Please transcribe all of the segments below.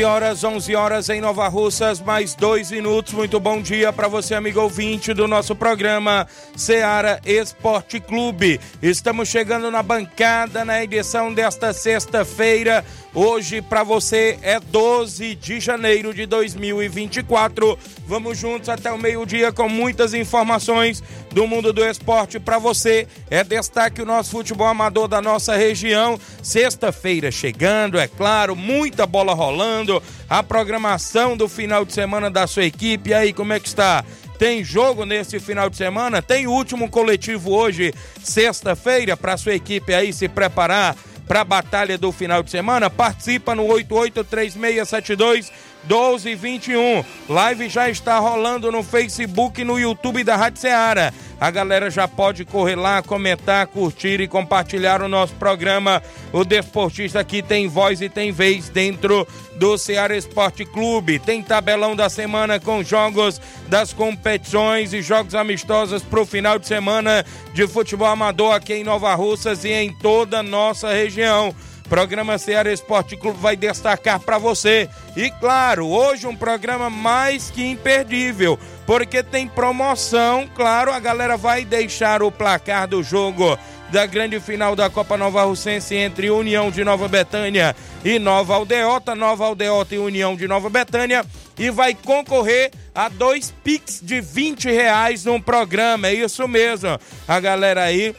11 horas, 11 horas em Nova Russas, mais dois minutos. Muito bom dia para você, amigo ouvinte do nosso programa Seara Esporte Clube. Estamos chegando na bancada na edição desta sexta-feira. Hoje para você é 12 de janeiro de 2024. Vamos juntos até o meio-dia com muitas informações do mundo do esporte para você. É destaque o nosso futebol amador da nossa região. Sexta-feira chegando, é claro, muita bola rolando. A programação do final de semana da sua equipe. E aí, como é que está? Tem jogo nesse final de semana? Tem último coletivo hoje, sexta-feira, para sua equipe aí se preparar para a batalha do final de semana, participa no 883672 1221. Live já está rolando no Facebook e no YouTube da Rádio Ceará. A galera já pode correr lá, comentar, curtir e compartilhar o nosso programa. O Desportista aqui tem voz e tem vez dentro do Ceará Esporte Clube. Tem tabelão da semana com jogos das competições e jogos amistosos para o final de semana de futebol amador aqui em Nova Russas e em toda a nossa região. Programa Ceará Esporte Clube vai destacar para você. E claro, hoje um programa mais que imperdível, porque tem promoção. Claro, a galera vai deixar o placar do jogo da grande final da Copa Nova Russense entre União de Nova Betânia e Nova Aldeota, Nova Aldeota e União de Nova Betânia, e vai concorrer a dois Pix de 20 reais no programa. É isso mesmo. A galera aí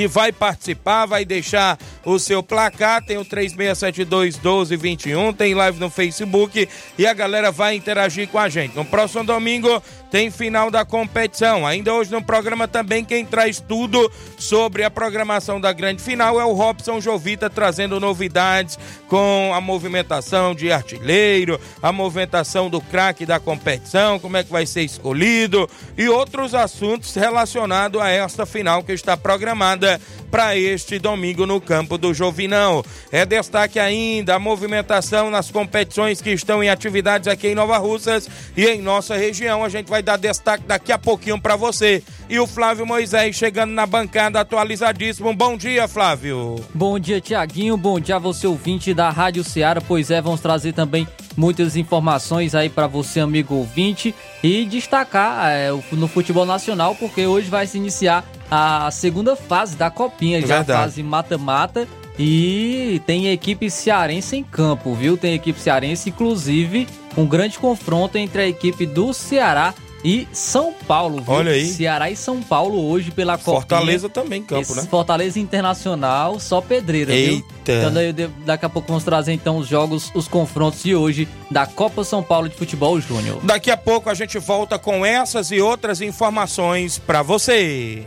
que vai participar, vai deixar o seu placar. Tem o 3672 1221, tem live no Facebook e a galera vai interagir com a gente. No próximo domingo tem final da competição. Ainda hoje no programa também quem traz tudo sobre a programação da grande final é o Robson Jovita trazendo novidades com a movimentação de artilheiro, a movimentação do craque da competição, como é que vai ser escolhido e outros assuntos relacionados a esta final que está programada para este domingo no campo do Jovinão. É destaque ainda a movimentação nas competições que estão em atividades aqui em Nova Russas e em nossa região. A gente vai dar destaque daqui a pouquinho para você. E o Flávio Moisés chegando na bancada atualizadíssimo. Bom dia, Flávio. Bom dia, Tiaguinho. Bom dia a você, ouvinte da Rádio Ceará. Pois é, vamos trazer também muitas informações aí para você, amigo ouvinte, e destacar é, no futebol nacional, porque hoje vai se iniciar a segunda fase da Copinha, já Verdade. a fase mata-mata. E tem equipe cearense em campo, viu? Tem equipe cearense, inclusive, um grande confronto entre a equipe do Ceará e São Paulo, viu? Olha aí. Ceará e São Paulo hoje pela Copa. Fortaleza também campo, Esse né? Fortaleza Internacional, só pedreira, Eita. viu? Então daqui a pouco vamos trazer então os jogos, os confrontos de hoje da Copa São Paulo de Futebol Júnior. Daqui a pouco a gente volta com essas e outras informações para você.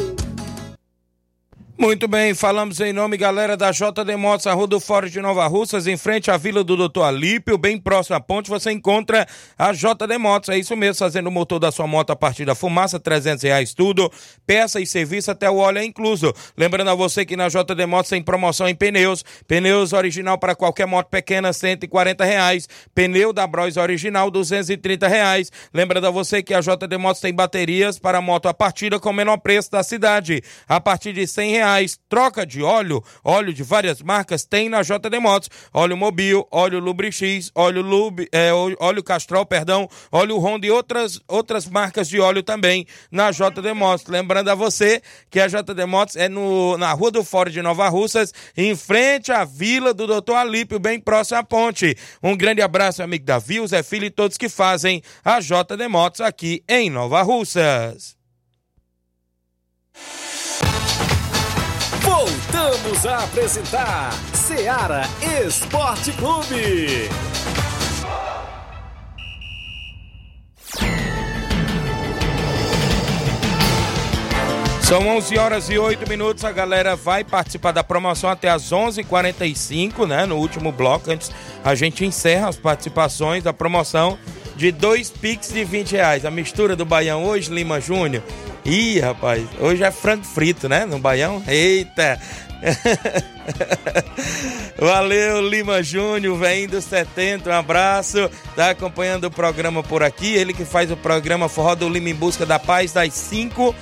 Muito bem, falamos em nome, galera, da JD Motos, a Rua do Fórum de Nova Russas, em frente à Vila do Doutor Alípio, bem próximo à ponte, você encontra a JD Motos, é isso mesmo, fazendo o motor da sua moto a partir da fumaça, 300 reais tudo, peça e serviço até o óleo é incluso. Lembrando a você que na JD Motos tem promoção em pneus, pneus original para qualquer moto pequena, 140 reais, pneu da Bros original, 230 reais. Lembrando a você que a JD Motos tem baterias para moto a partida com menor preço da cidade, a partir de 100 reais reais. Troca de óleo, óleo de várias marcas, tem na JD Motos. Óleo Mobil, óleo Lubrix, óleo Lube, é, óleo Castrol, perdão, óleo Honda e outras, outras marcas de óleo também na JD Motos. Lembrando a você que a JD Motos é no, na Rua do Fórum de Nova Russas, em frente à Vila do Doutor Alípio, bem próximo à ponte. Um grande abraço, amigo Davi, Zé Filho e todos que fazem a JD Motos aqui em Nova Russas. Voltamos a apresentar Seara Esporte Clube. São 11 horas e 8 minutos. A galera vai participar da promoção até as 11h45, né? No último bloco. Antes a gente encerra as participações da promoção de dois Pix de 20 reais. A mistura do Baião hoje, Lima Júnior. Ih, rapaz, hoje é frango frito, né? No Baião. Eita! Valeu, Lima Júnior, vem dos 70, um abraço. Tá acompanhando o programa por aqui. Ele que faz o programa Forró do Lima em Busca da Paz das 5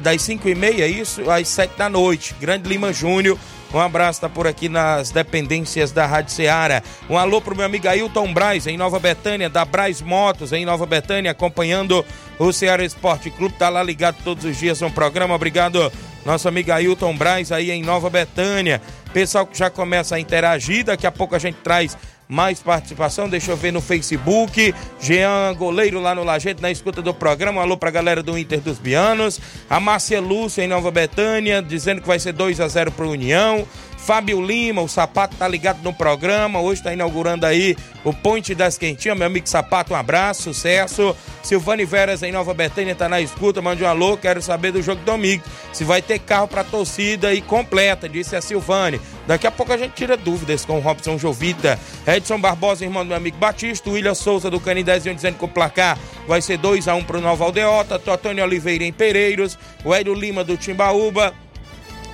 das 5 e meia, isso, às 7 da noite. Grande Lima Júnior. Um abraço, tá por aqui nas dependências da Rádio Ceará. Um alô pro meu amigo Ailton Braz, em Nova Betânia, da Braz Motos, em Nova Betânia, acompanhando o Ceará Esporte Clube. Tá lá ligado todos os dias no programa. Obrigado, nosso amigo Ailton Braz, aí em Nova Betânia. Pessoal que já começa a interagir, daqui a pouco a gente traz mais participação, deixa eu ver no Facebook. Jean Goleiro lá no Lajeito, na escuta do programa. Alô pra galera do Inter dos Bianos. A Márcia Lúcia em Nova Betânia, dizendo que vai ser 2 a 0 pro União. Fábio Lima, o Sapato tá ligado no programa. Hoje tá inaugurando aí o Ponte das Quentinhas. Meu amigo Sapato, um abraço, sucesso. Silvane Veras em Nova Betânia tá na escuta. Mande um alô, quero saber do jogo domingo. Se vai ter carro pra torcida e completa, disse a Silvane. Daqui a pouco a gente tira dúvidas com o Robson Jovita. Edson Barbosa, irmão do meu amigo Batista. William Souza do Canidezinho dizendo que o placar vai ser 2 a 1 pro Nova Aldeota. Totônio Oliveira em Pereiros. O Hélio Lima do Timbaúba.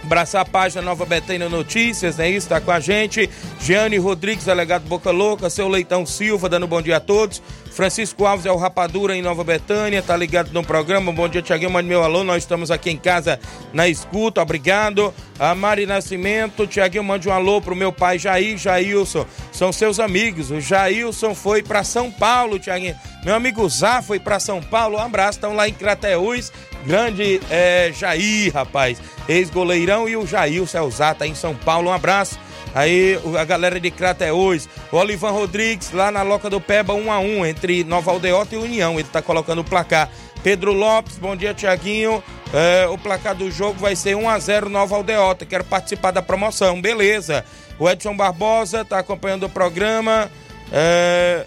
Abraçar a página Nova Betânia Notícias, né? Isso, tá com a gente. Giane Rodrigues, delegado Boca Louca. Seu Leitão Silva, dando bom dia a todos. Francisco Alves é o Rapadura em Nova Betânia, tá ligado no programa. Bom dia, Tiaguinho, mande meu alô. Nós estamos aqui em casa na escuta, obrigado. A Mari Nascimento, Tiaguinho, mande um alô pro meu pai Jair, Jailson. São seus amigos. O Jailson foi para São Paulo, Tiaguinho. Meu amigo Zá foi para São Paulo. Um abraço, estão lá em Crateús. Grande é, Jair, rapaz. Ex-goleirão e o Zá, tá em São Paulo. Um abraço. Aí a galera de Crateús, o Olivan Rodrigues lá na Loca do Peba 1 a 1 entre Nova Aldeota e União. Ele tá colocando o placar. Pedro Lopes, bom dia, Tiaguinho. É, o placar do jogo vai ser 1 a 0 Nova Aldeota. Quero participar da promoção, beleza. O Edson Barbosa tá acompanhando o programa. É,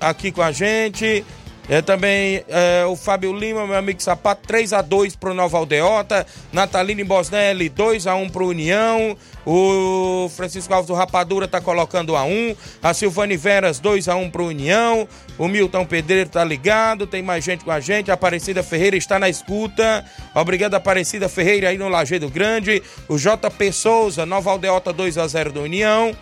aqui com a gente. É, também é, o Fábio Lima, meu amigo Sapato, 3 a 2 pro Nova Aldeota. Natalino Bosnelli, 2 a 1 pro União. O Francisco Alves do Rapadura tá colocando 1 a 1. A Silvane Veras, 2 a 1 pro União. O Milton Pedreiro tá ligado. Tem mais gente com a gente. A Aparecida Ferreira está na escuta. Obrigado, Aparecida Ferreira, aí no Lajeado Grande. O JP Souza, Nova Aldeota, 2 a 0 do União.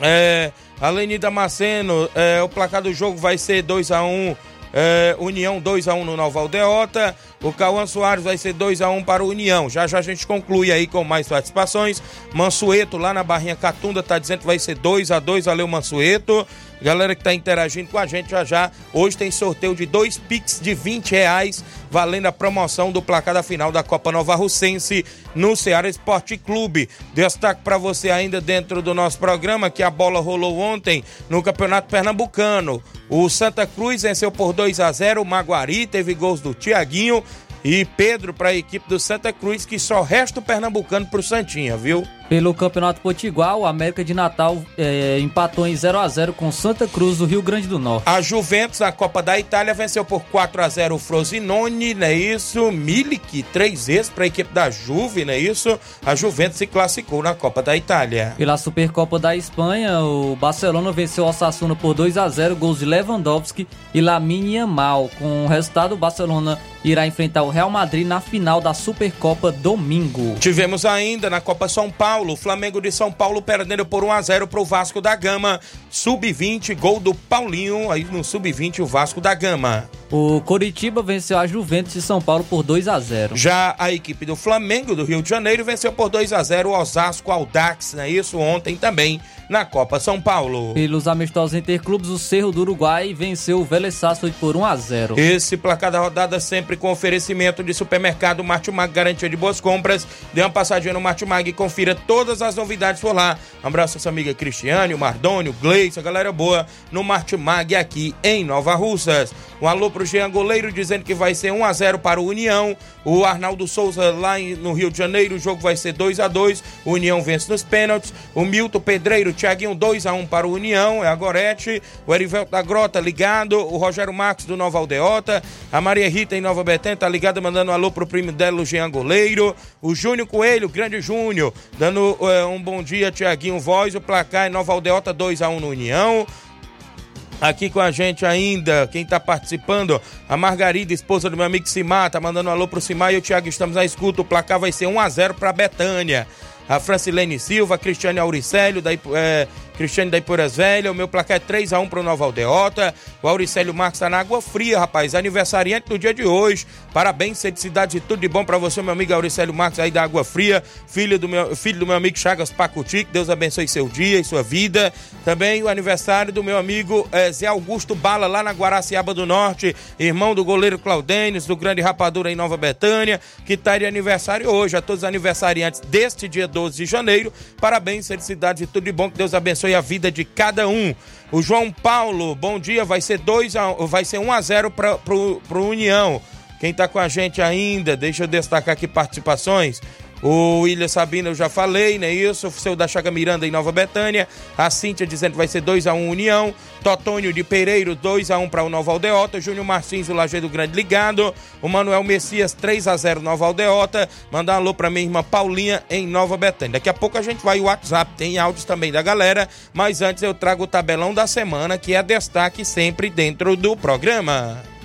É, a Leni Damasceno, é, o placar do jogo vai ser 2 a 1 é, União 2 a 1 no Nova Aldeota. O Cauã Soares vai ser 2 a 1 para o União. Já já a gente conclui aí com mais participações. Mansueto lá na Barrinha Catunda tá dizendo que vai ser 2 a 2 Valeu, Mansueto. Galera que tá interagindo com a gente já já. Hoje tem sorteio de dois Pix de 20 reais, valendo a promoção do placar da final da Copa Nova Russense no Ceará Esporte Clube. Destaque para você ainda dentro do nosso programa que a bola rolou ontem no Campeonato Pernambucano. O Santa Cruz venceu por 2 a 0 o Maguari, teve gols do Tiaguinho e Pedro para a equipe do Santa Cruz, que só resta o Pernambucano pro Santinha, viu? Pelo Campeonato Potiguar, o América de Natal é, empatou em 0 a 0 com Santa Cruz do Rio Grande do Norte. A Juventus, na Copa da Itália, venceu por 4 a 0 o Frosinone, não é isso? Milik, três vezes para a equipe da Juve, não é isso? A Juventus se classificou na Copa da Itália. Pela Supercopa da Espanha, o Barcelona venceu o Osasuna por 2 a 0 gols de Lewandowski e Lamine Yamal. Com o resultado, o Barcelona irá enfrentar o Real Madrid na final da Supercopa domingo. Tivemos ainda na Copa São Paulo, o Flamengo de São Paulo perdendo por 1 a 0 para o Vasco da Gama, sub-20, gol do Paulinho, aí no sub-20 o Vasco da Gama. O Coritiba venceu a Juventus de São Paulo por 2 a 0. Já a equipe do Flamengo do Rio de Janeiro venceu por 2 a 0 o Osasco Aldax, não é isso? Ontem também na Copa São Paulo. Pelos amistosos interclubes, o Cerro do Uruguai venceu o Vélez Sarsfield por 1 a 0. Esse placar da rodada sempre com oferecimento de supermercado Martimag, garantia de boas compras. Dê uma passadinha no Martimag e confira todas as novidades por lá. Um abraço a essa amiga Cristiane, o Mardônio, o Gleice, a galera boa no Martimag aqui em Nova Russas. Um alô pro Jean Goleiro dizendo que vai ser 1 a 0 para o União. O Arnaldo Souza lá no Rio de Janeiro, o jogo vai ser 2 a 2 O União vence nos pênaltis. O Milton Pedreiro, Thiaguinho 2 a 1 para o União, é a Gorete. O Erivelto da Grota ligado. O Rogério Marcos do Nova Aldeota. A Maria Rita em Nova Betânia tá ligada, mandando um alô pro primo dela, o Jean Goleiro. O Júnior Coelho, grande Júnior, dando uh, um bom dia, Thiaguinho Voz. O placar em Nova Aldeota 2 a 1 no União. Aqui com a gente ainda, quem tá participando, a Margarida, esposa do meu amigo Simar, tá mandando um alô pro Simar e o Thiago, estamos à escuta. O placar vai ser 1 a 0 para Betânia. A Francilene Silva, a Cristiane Auricélio, da, é, Cristiane da Ipuras Velha, o meu placar é 3x1 pro Nova Aldeota. O Auricélio Marques tá na água fria, rapaz. Aniversariante do dia de hoje. Parabéns, felicidade e tudo de bom para você, meu amigo Auricélio Marques aí da Água Fria, filho do meu, filho do meu amigo Chagas Pacuti. Que Deus abençoe seu dia e sua vida. Também o aniversário do meu amigo é, Zé Augusto Bala, lá na Guaraciaba do Norte, irmão do goleiro Claudênis, do Grande Rapadura em Nova Betânia, que tá de aniversário hoje. A todos os aniversariantes deste dia 12 de janeiro. Parabéns, felicidade e tudo de bom. Que Deus abençoe a vida de cada um. O João Paulo, bom dia. Vai ser 2 a, vai ser 1 um a 0 para pro, pro União. Quem tá com a gente ainda, deixa eu destacar aqui participações. O William Sabina, eu já falei, né? Isso, o seu da Chaga Miranda em Nova Betânia. A Cíntia dizendo que vai ser 2x1 um, União. Totônio de Pereiro, 2x1 para o Nova Aldeota. Júnior Martins, o Lajeado Grande ligado. O Manuel Messias, 3x0 Nova Aldeota. Mandar um alô pra minha irmã Paulinha em Nova Betânia. Daqui a pouco a gente vai o WhatsApp, tem áudios também da galera. Mas antes eu trago o tabelão da semana, que é destaque sempre dentro do programa.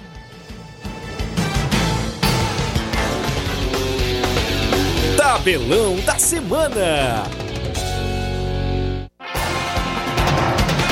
Tabelão da semana.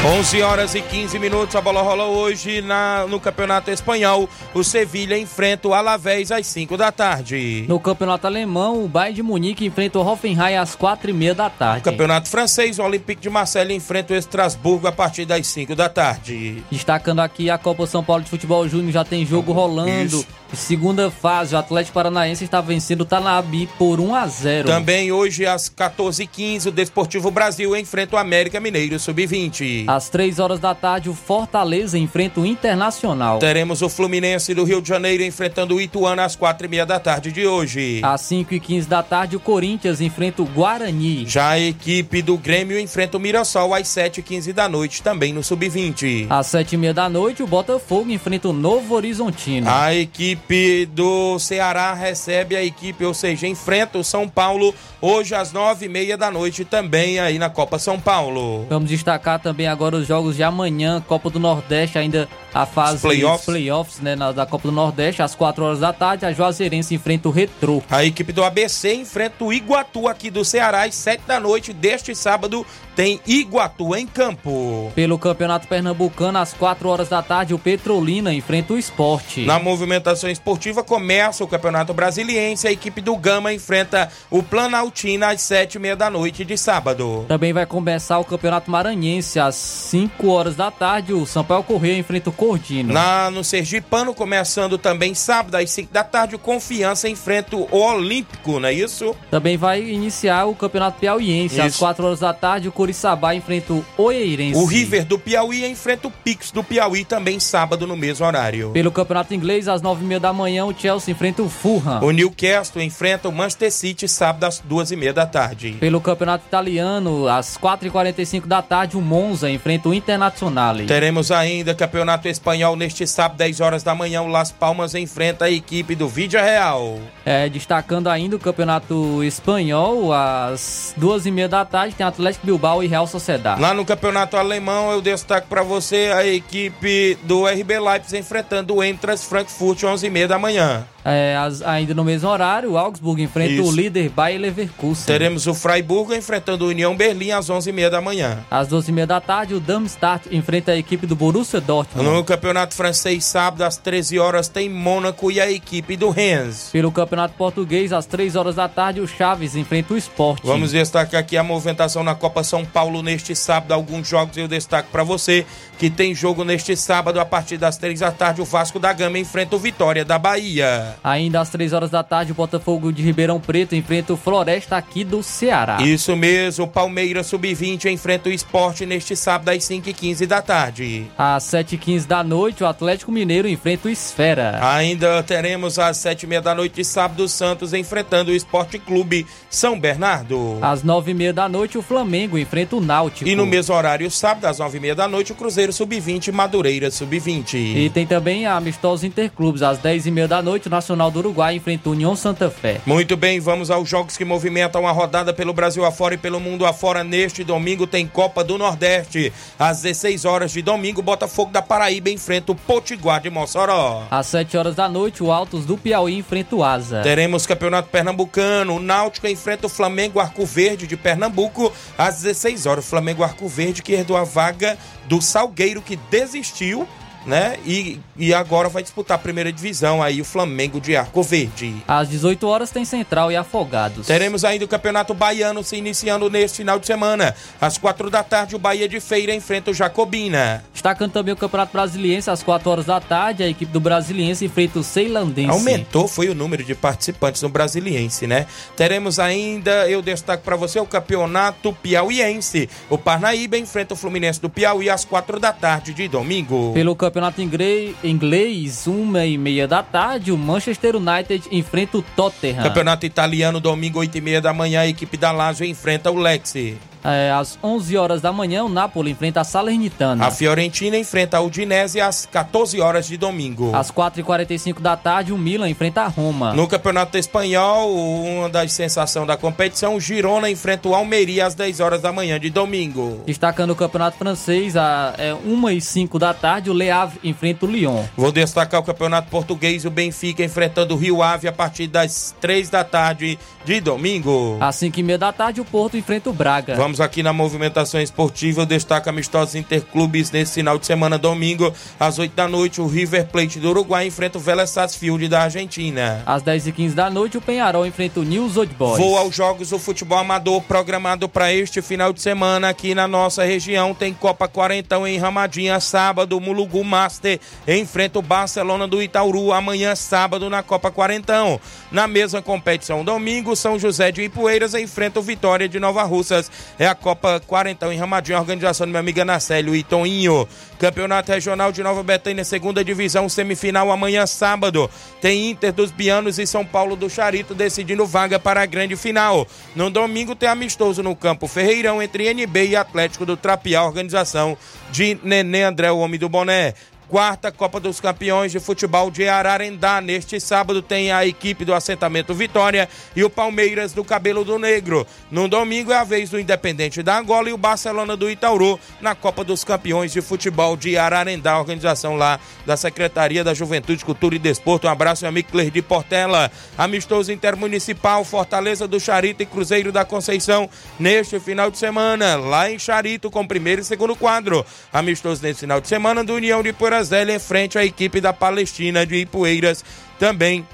11 horas e 15 minutos, a bola rola hoje na, no Campeonato Espanhol. O Sevilha enfrenta o Alavés às 5 da tarde. No Campeonato Alemão, o Bayern de Munique enfrenta o Hoffenheim às 4 e meia da tarde. No Campeonato Francês, o Olympique de Marseille enfrenta o Estrasburgo a partir das 5 da tarde. Destacando aqui a Copa São Paulo de Futebol Júnior, já tem jogo rolando. Isso. Segunda fase, o Atlético Paranaense está vencendo o Tanabi por 1 a 0. Também hoje às 14h15, o Desportivo Brasil enfrenta o América Mineiro Sub-20. Às 3 horas da tarde, o Fortaleza enfrenta o Internacional. Teremos o Fluminense do Rio de Janeiro enfrentando o Ituano às quatro e meia da tarde de hoje. Às 5 e 15 da tarde, o Corinthians enfrenta o Guarani. Já a equipe do Grêmio enfrenta o Mirassol às sete e quinze da noite, também no Sub-20. Às 7 e meia da noite, o Botafogo enfrenta o Novo Horizontino. A equipe do Ceará recebe a equipe, ou seja, enfrenta o São Paulo hoje às nove e meia da noite, também aí na Copa São Paulo. Vamos destacar também agora os jogos de amanhã, Copa do Nordeste, ainda a fase playoffs. playoffs né, na- da Copa do Nordeste, às 4 horas da tarde, a Juazeirense enfrenta o Retrô. A equipe do ABC enfrenta o Iguatu aqui do Ceará às sete da noite deste sábado. Tem Iguatu em campo. Pelo Campeonato Pernambucano, às 4 horas da tarde, o Petrolina enfrenta o Esporte. Na movimentação esportiva começa o Campeonato Brasiliense. A equipe do Gama enfrenta o Planaltina às sete e meia da noite de sábado. Também vai começar o Campeonato Maranhense às 5 horas da tarde. O Sampaio Correia enfrenta o Cordino. Na, no Sergipano, começando também sábado às 5 da tarde, o Confiança enfrenta o Olímpico, não é isso? Também vai iniciar o Campeonato Piauiense. Às Isso. 4 horas da tarde, o Coriçaba enfrenta o Oeirense. O River do Piauí enfrenta o Pix do Piauí também sábado no mesmo horário. Pelo Campeonato Inglês, às 9h30 da manhã, o Chelsea enfrenta o Fulham. O Newcastle enfrenta o Manchester City sábado às duas e meia da tarde. Pelo Campeonato Italiano, às 4h45 da tarde, o Monza enfrenta o Internazionale. Teremos ainda Campeonato Espanhol neste sábado, 10 horas da manhã. O Las Palmas enfrenta a equipe do Vídea Real. É, destacando ainda o Campeonato Espanhol, às 2h30 da tarde, tem Atlético Bilbao e Real Sociedade. Lá no Campeonato Alemão, eu destaco para você a equipe do RB Leipzig enfrentando o Entras Frankfurt, 11 e meia da manhã. É, as- ainda no mesmo horário, o Augsburg enfrenta Isso. o líder Bayer Leverkusen. Teremos o Freiburg enfrentando o União Berlim às 11 e meia da manhã. Às 12h30 da tarde, o Darmstadt enfrenta a equipe do Borussia Dortmund. No Campeonato Francês, sábado, às 13 horas, tem Mônaco e a equipe do Rennes. Pelo Campeonato Português, às 3 horas da tarde, o Chaves enfrenta o Sport. Vamos destacar aqui a movimentação na Copa São Paulo neste sábado. Alguns jogos eu destaco para você que tem jogo neste sábado a partir das 3 da tarde. O Vasco da Gama enfrenta o Vitória da Bahia. Ainda às 3 horas da tarde, o Botafogo de Ribeirão Preto enfrenta o Floresta aqui do Ceará. Isso mesmo, o Palmeiras Sub-20 enfrenta o esporte neste sábado às 5h15 da tarde. Às 7h15 da noite, o Atlético Mineiro enfrenta o Esfera. Ainda teremos às 7h30 da noite sábado o Santos enfrentando o Esporte Clube São Bernardo. Às 9h30 da noite, o Flamengo enfrenta o Náutico. E no mesmo horário, sábado, às 9h30 da noite, o Cruzeiro Sub-20 e Madureira Sub-20. E tem também a amistosa Interclubes. Às 10h30 da noite, o Nacional do Uruguai enfrenta o União Santa Fé. Muito bem, vamos aos jogos que movimentam a rodada pelo Brasil afora e pelo mundo afora. Neste domingo tem Copa do Nordeste. Às 16 horas de domingo, Botafogo da Paraíba enfrenta o Potiguar de Mossoró. Às 7 horas da noite, o Altos do Piauí enfrenta o Asa. Teremos Campeonato Pernambucano. O Náutico enfrenta o Flamengo Arco Verde de Pernambuco. Às 16 horas, o Flamengo Arco Verde que herdou a vaga do Salgueiro que desistiu. Né? E, e agora vai disputar a primeira divisão aí o Flamengo de Arco Verde. Às 18 horas tem Central e Afogados. Teremos ainda o Campeonato Baiano se iniciando neste final de semana. Às quatro da tarde, o Bahia de Feira enfrenta o Jacobina. Destacando também o Campeonato Brasiliense, às 4 horas da tarde, a equipe do Brasiliense enfrenta o Ceilandense. Aumentou foi o número de participantes no Brasiliense, né? Teremos ainda, eu destaco para você, o Campeonato Piauiense. O Parnaíba enfrenta o Fluminense do Piauí às quatro da tarde de domingo. Pelo Campeonato Inglês, uma e meia da tarde, o Manchester United enfrenta o Tottenham. Campeonato Italiano, domingo, oito e meia da manhã, a equipe da Lazio enfrenta o Lexi. É, às 11 horas da manhã, o Napoli enfrenta a Salernitana. A Fiorentina enfrenta a Udinese às 14 horas de domingo. Às 4h45 da tarde, o Milan enfrenta a Roma. No Campeonato Espanhol, uma das sensações da competição, o Girona enfrenta o Almeria às 10 horas da manhã de domingo. Destacando o Campeonato Francês, a é, 1 e 5 da tarde, o Le Havre enfrenta o Lyon. Vou destacar o Campeonato Português, o Benfica enfrentando o Rio Ave a partir das 3 da tarde de domingo. Às 5 e meia da tarde, o Porto enfrenta o Braga. Vamos aqui na movimentação esportiva. Eu destaco amistosos interclubes nesse final de semana, domingo, às 8 da noite. O River Plate do Uruguai enfrenta o Vélez Sarsfield da Argentina. Às 10 e 15 da noite, o Penharol enfrenta o News Old Boys. Vou aos jogos do futebol amador programado para este final de semana aqui na nossa região. Tem Copa Quarentão em Ramadinha, sábado. O Mulugu Master enfrenta o Barcelona do Itauru amanhã, sábado, na Copa Quarentão. Na mesma competição, domingo, São José de Ipueiras enfrenta o Vitória de Nova Russas é a Copa Quarentão em Ramadinho, organização do meu amigo Anacélio e Toninho. Campeonato Regional de Nova Betânia, segunda divisão, semifinal amanhã sábado. Tem Inter dos Bianos e São Paulo do Charito decidindo vaga para a grande final. No domingo tem amistoso no campo Ferreirão entre NB e Atlético do Trapiá, organização de Nenê André, o homem do boné quarta Copa dos Campeões de Futebol de Ararendá. Neste sábado tem a equipe do assentamento Vitória e o Palmeiras do Cabelo do Negro. No domingo é a vez do Independente da Angola e o Barcelona do Itauru na Copa dos Campeões de Futebol de Ararendá, organização lá da Secretaria da Juventude, Cultura e Desporto. Um abraço, meu amigo Clerdi Portela. Amistoso Intermunicipal, Fortaleza do Charito e Cruzeiro da Conceição neste final de semana, lá em Charito, com primeiro e segundo quadro. Amistoso nesse final de semana do União de Poeira Brasília frente à equipe da Palestina de Ipueiras também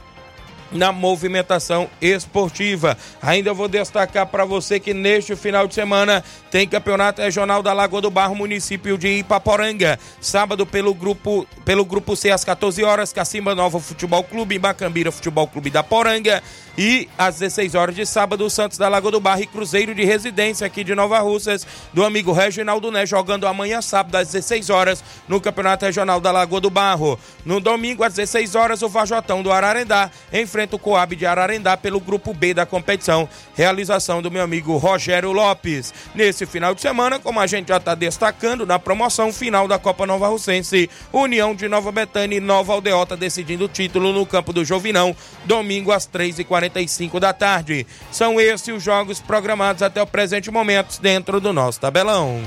na movimentação esportiva. Ainda vou destacar para você que neste final de semana tem Campeonato Regional da Lagoa do Barro, município de Ipaporanga. Sábado pelo grupo pelo grupo C às 14 horas, Cacimba Nova Futebol Clube, Macambira Futebol Clube da Poranga e às 16 horas de sábado, Santos da Lagoa do Barro e Cruzeiro de Residência aqui de Nova Russas, do amigo Reginaldo Né, jogando amanhã sábado às 16 horas no Campeonato Regional da Lagoa do Barro. No domingo às 16 horas, o Vajotão do Ararendá enfrenta o Coab de Ararendá pelo grupo B da competição. Realização do meu amigo Rogério Lopes. Nesse final de semana, como a gente já está destacando, na promoção final da Copa Nova Russense, União de Nova Betânia e Nova Aldeota decidindo o título no campo do Jovinão, domingo às 3h40 45 da tarde. São esses os jogos programados até o presente momento dentro do nosso tabelão.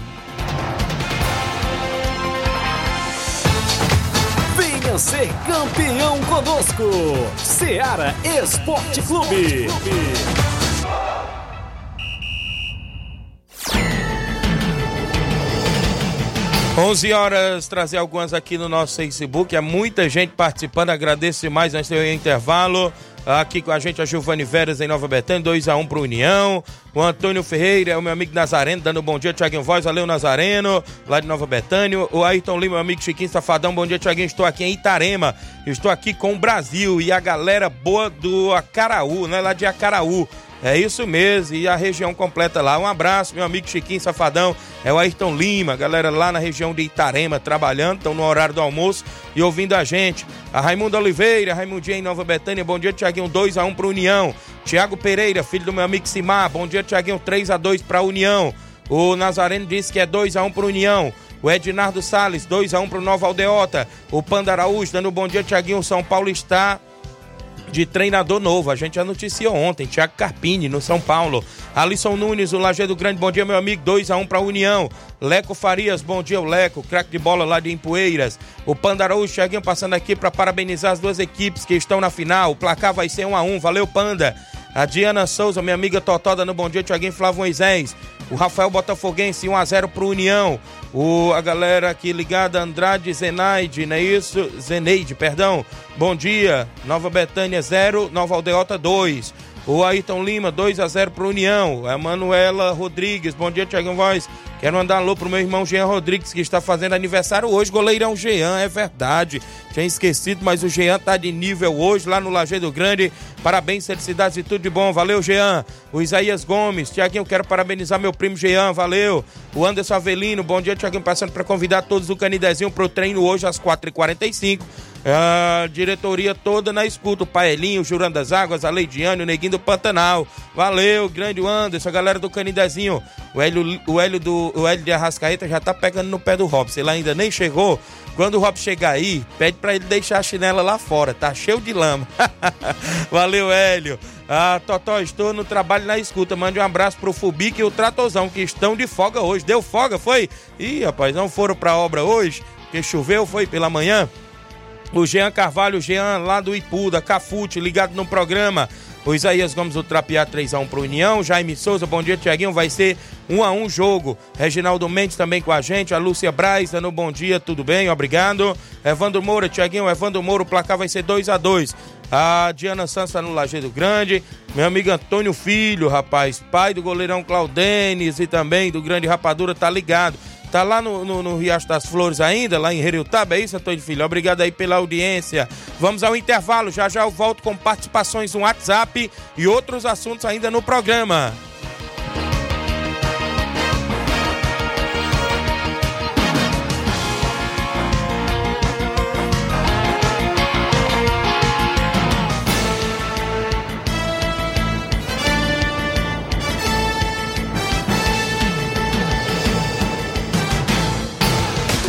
Venha ser campeão conosco, Seara Esporte Clube. 11 horas, trazer algumas aqui no nosso Facebook. É muita gente participando, agradeço demais antes do intervalo. Aqui com a gente a Giovanni Veras em Nova Betânia, 2x1 pro União. O Antônio Ferreira é o meu amigo Nazareno, dando um bom dia, Tiaguinho Voz, valeu Nazareno, lá de Nova Betânia. O Ayrton Lima, meu amigo Chiquinho Safadão, bom dia, Tiaguinho. Estou aqui em Itarema, estou aqui com o Brasil e a galera boa do Acaraú, né? Lá de Acaraú. É isso mesmo, e a região completa lá. Um abraço, meu amigo Chiquinho Safadão, é o Ayrton Lima, galera lá na região de Itarema, trabalhando, estão no horário do almoço e ouvindo a gente. A Raimundo Oliveira, Raimundinha em Nova Betânia, bom dia, Tiaguinho, 2x1 para União. Tiago Pereira, filho do meu amigo Simar, bom dia, Tiaguinho, 3x2 para União. O Nazareno disse que é 2x1 para União. O Ednardo Salles, 2x1 para o Nova Aldeota. O Panda Araújo, dando bom dia, Tiaguinho, São Paulo está de treinador novo. A gente já noticiou ontem, Thiago Carpini, no São Paulo. Alisson Nunes, o Lajeado Grande, bom dia, meu amigo, 2 a 1 um para a União. Leco Farias, bom dia, o Leco, craque de bola lá de Empoeiras. O Pandaraú, Thiaguinho passando aqui para parabenizar as duas equipes que estão na final. O placar vai ser 1 um a 1 um. valeu, Panda. A Diana Souza, minha amiga Totó, dando bom dia, Thiaguinho Flávio Moisés. O Rafael Botafoguense, 1x0 pro União. O, a galera aqui ligada, Andrade Zenaide, não é isso? Zeneide, perdão. Bom dia. Nova Betânia 0, Nova Aldeota 2. O Ayrton Lima, 2 a 0 pro União. A Manuela Rodrigues, bom dia, Tiago Voz. Quero mandar alô pro meu irmão Jean Rodrigues, que está fazendo aniversário hoje. Goleirão Jean, é verdade. Tinha esquecido, mas o Jean tá de nível hoje lá no Lajeado Grande. Parabéns, felicidades e tudo de bom. Valeu, Jean. O Isaías Gomes, Tiaguinho, quero parabenizar meu primo Jean, valeu. O Anderson Avelino, bom dia, Tiaguinho, passando para convidar todos do Canidezinho pro treino hoje às 4h45. A diretoria toda na escuta. O Paelinho, o Jurando das Águas, a Leidiane, o Neguinho do Pantanal. Valeu, grande Anderson, a galera do Canidezinho. O Hélio, o Hélio, do, o Hélio de Arrascaeta já tá pegando no pé do Robson. Ele ainda nem chegou. Quando o Robson chegar aí, pede para ele deixar a chinela lá fora. Tá cheio de lama. Valeu, Hélio. Ah, Totó, estou no trabalho na escuta. Mande um abraço pro Fubic e o Tratozão, que estão de folga hoje. Deu folga, foi? Ih, rapaz, não foram pra obra hoje, porque choveu, foi pela manhã. O Jean Carvalho, o Jean lá do Ipu, da Cafute, ligado no programa. O Isaías Gomes Trapiá 3x1 pro União. Jaime Souza, bom dia, Tiaguinho. Vai ser 1x1 jogo. Reginaldo Mendes também com a gente. A Lúcia Braz dando bom dia, tudo bem? Obrigado. Evandro Moura, Tiaguinho, Evandro Moura, o placar vai ser 2x2. A Diana Santos tá no Lajeado Grande. Meu amigo Antônio Filho, rapaz, pai do goleirão Claudenes e também do grande Rapadura, tá ligado. Tá lá no, no, no, Riacho das Flores ainda, lá em Heriutaba, é isso, Antônio Filho? Obrigado aí pela audiência. Vamos ao intervalo, já já eu volto com participações no WhatsApp e outros assuntos ainda no programa.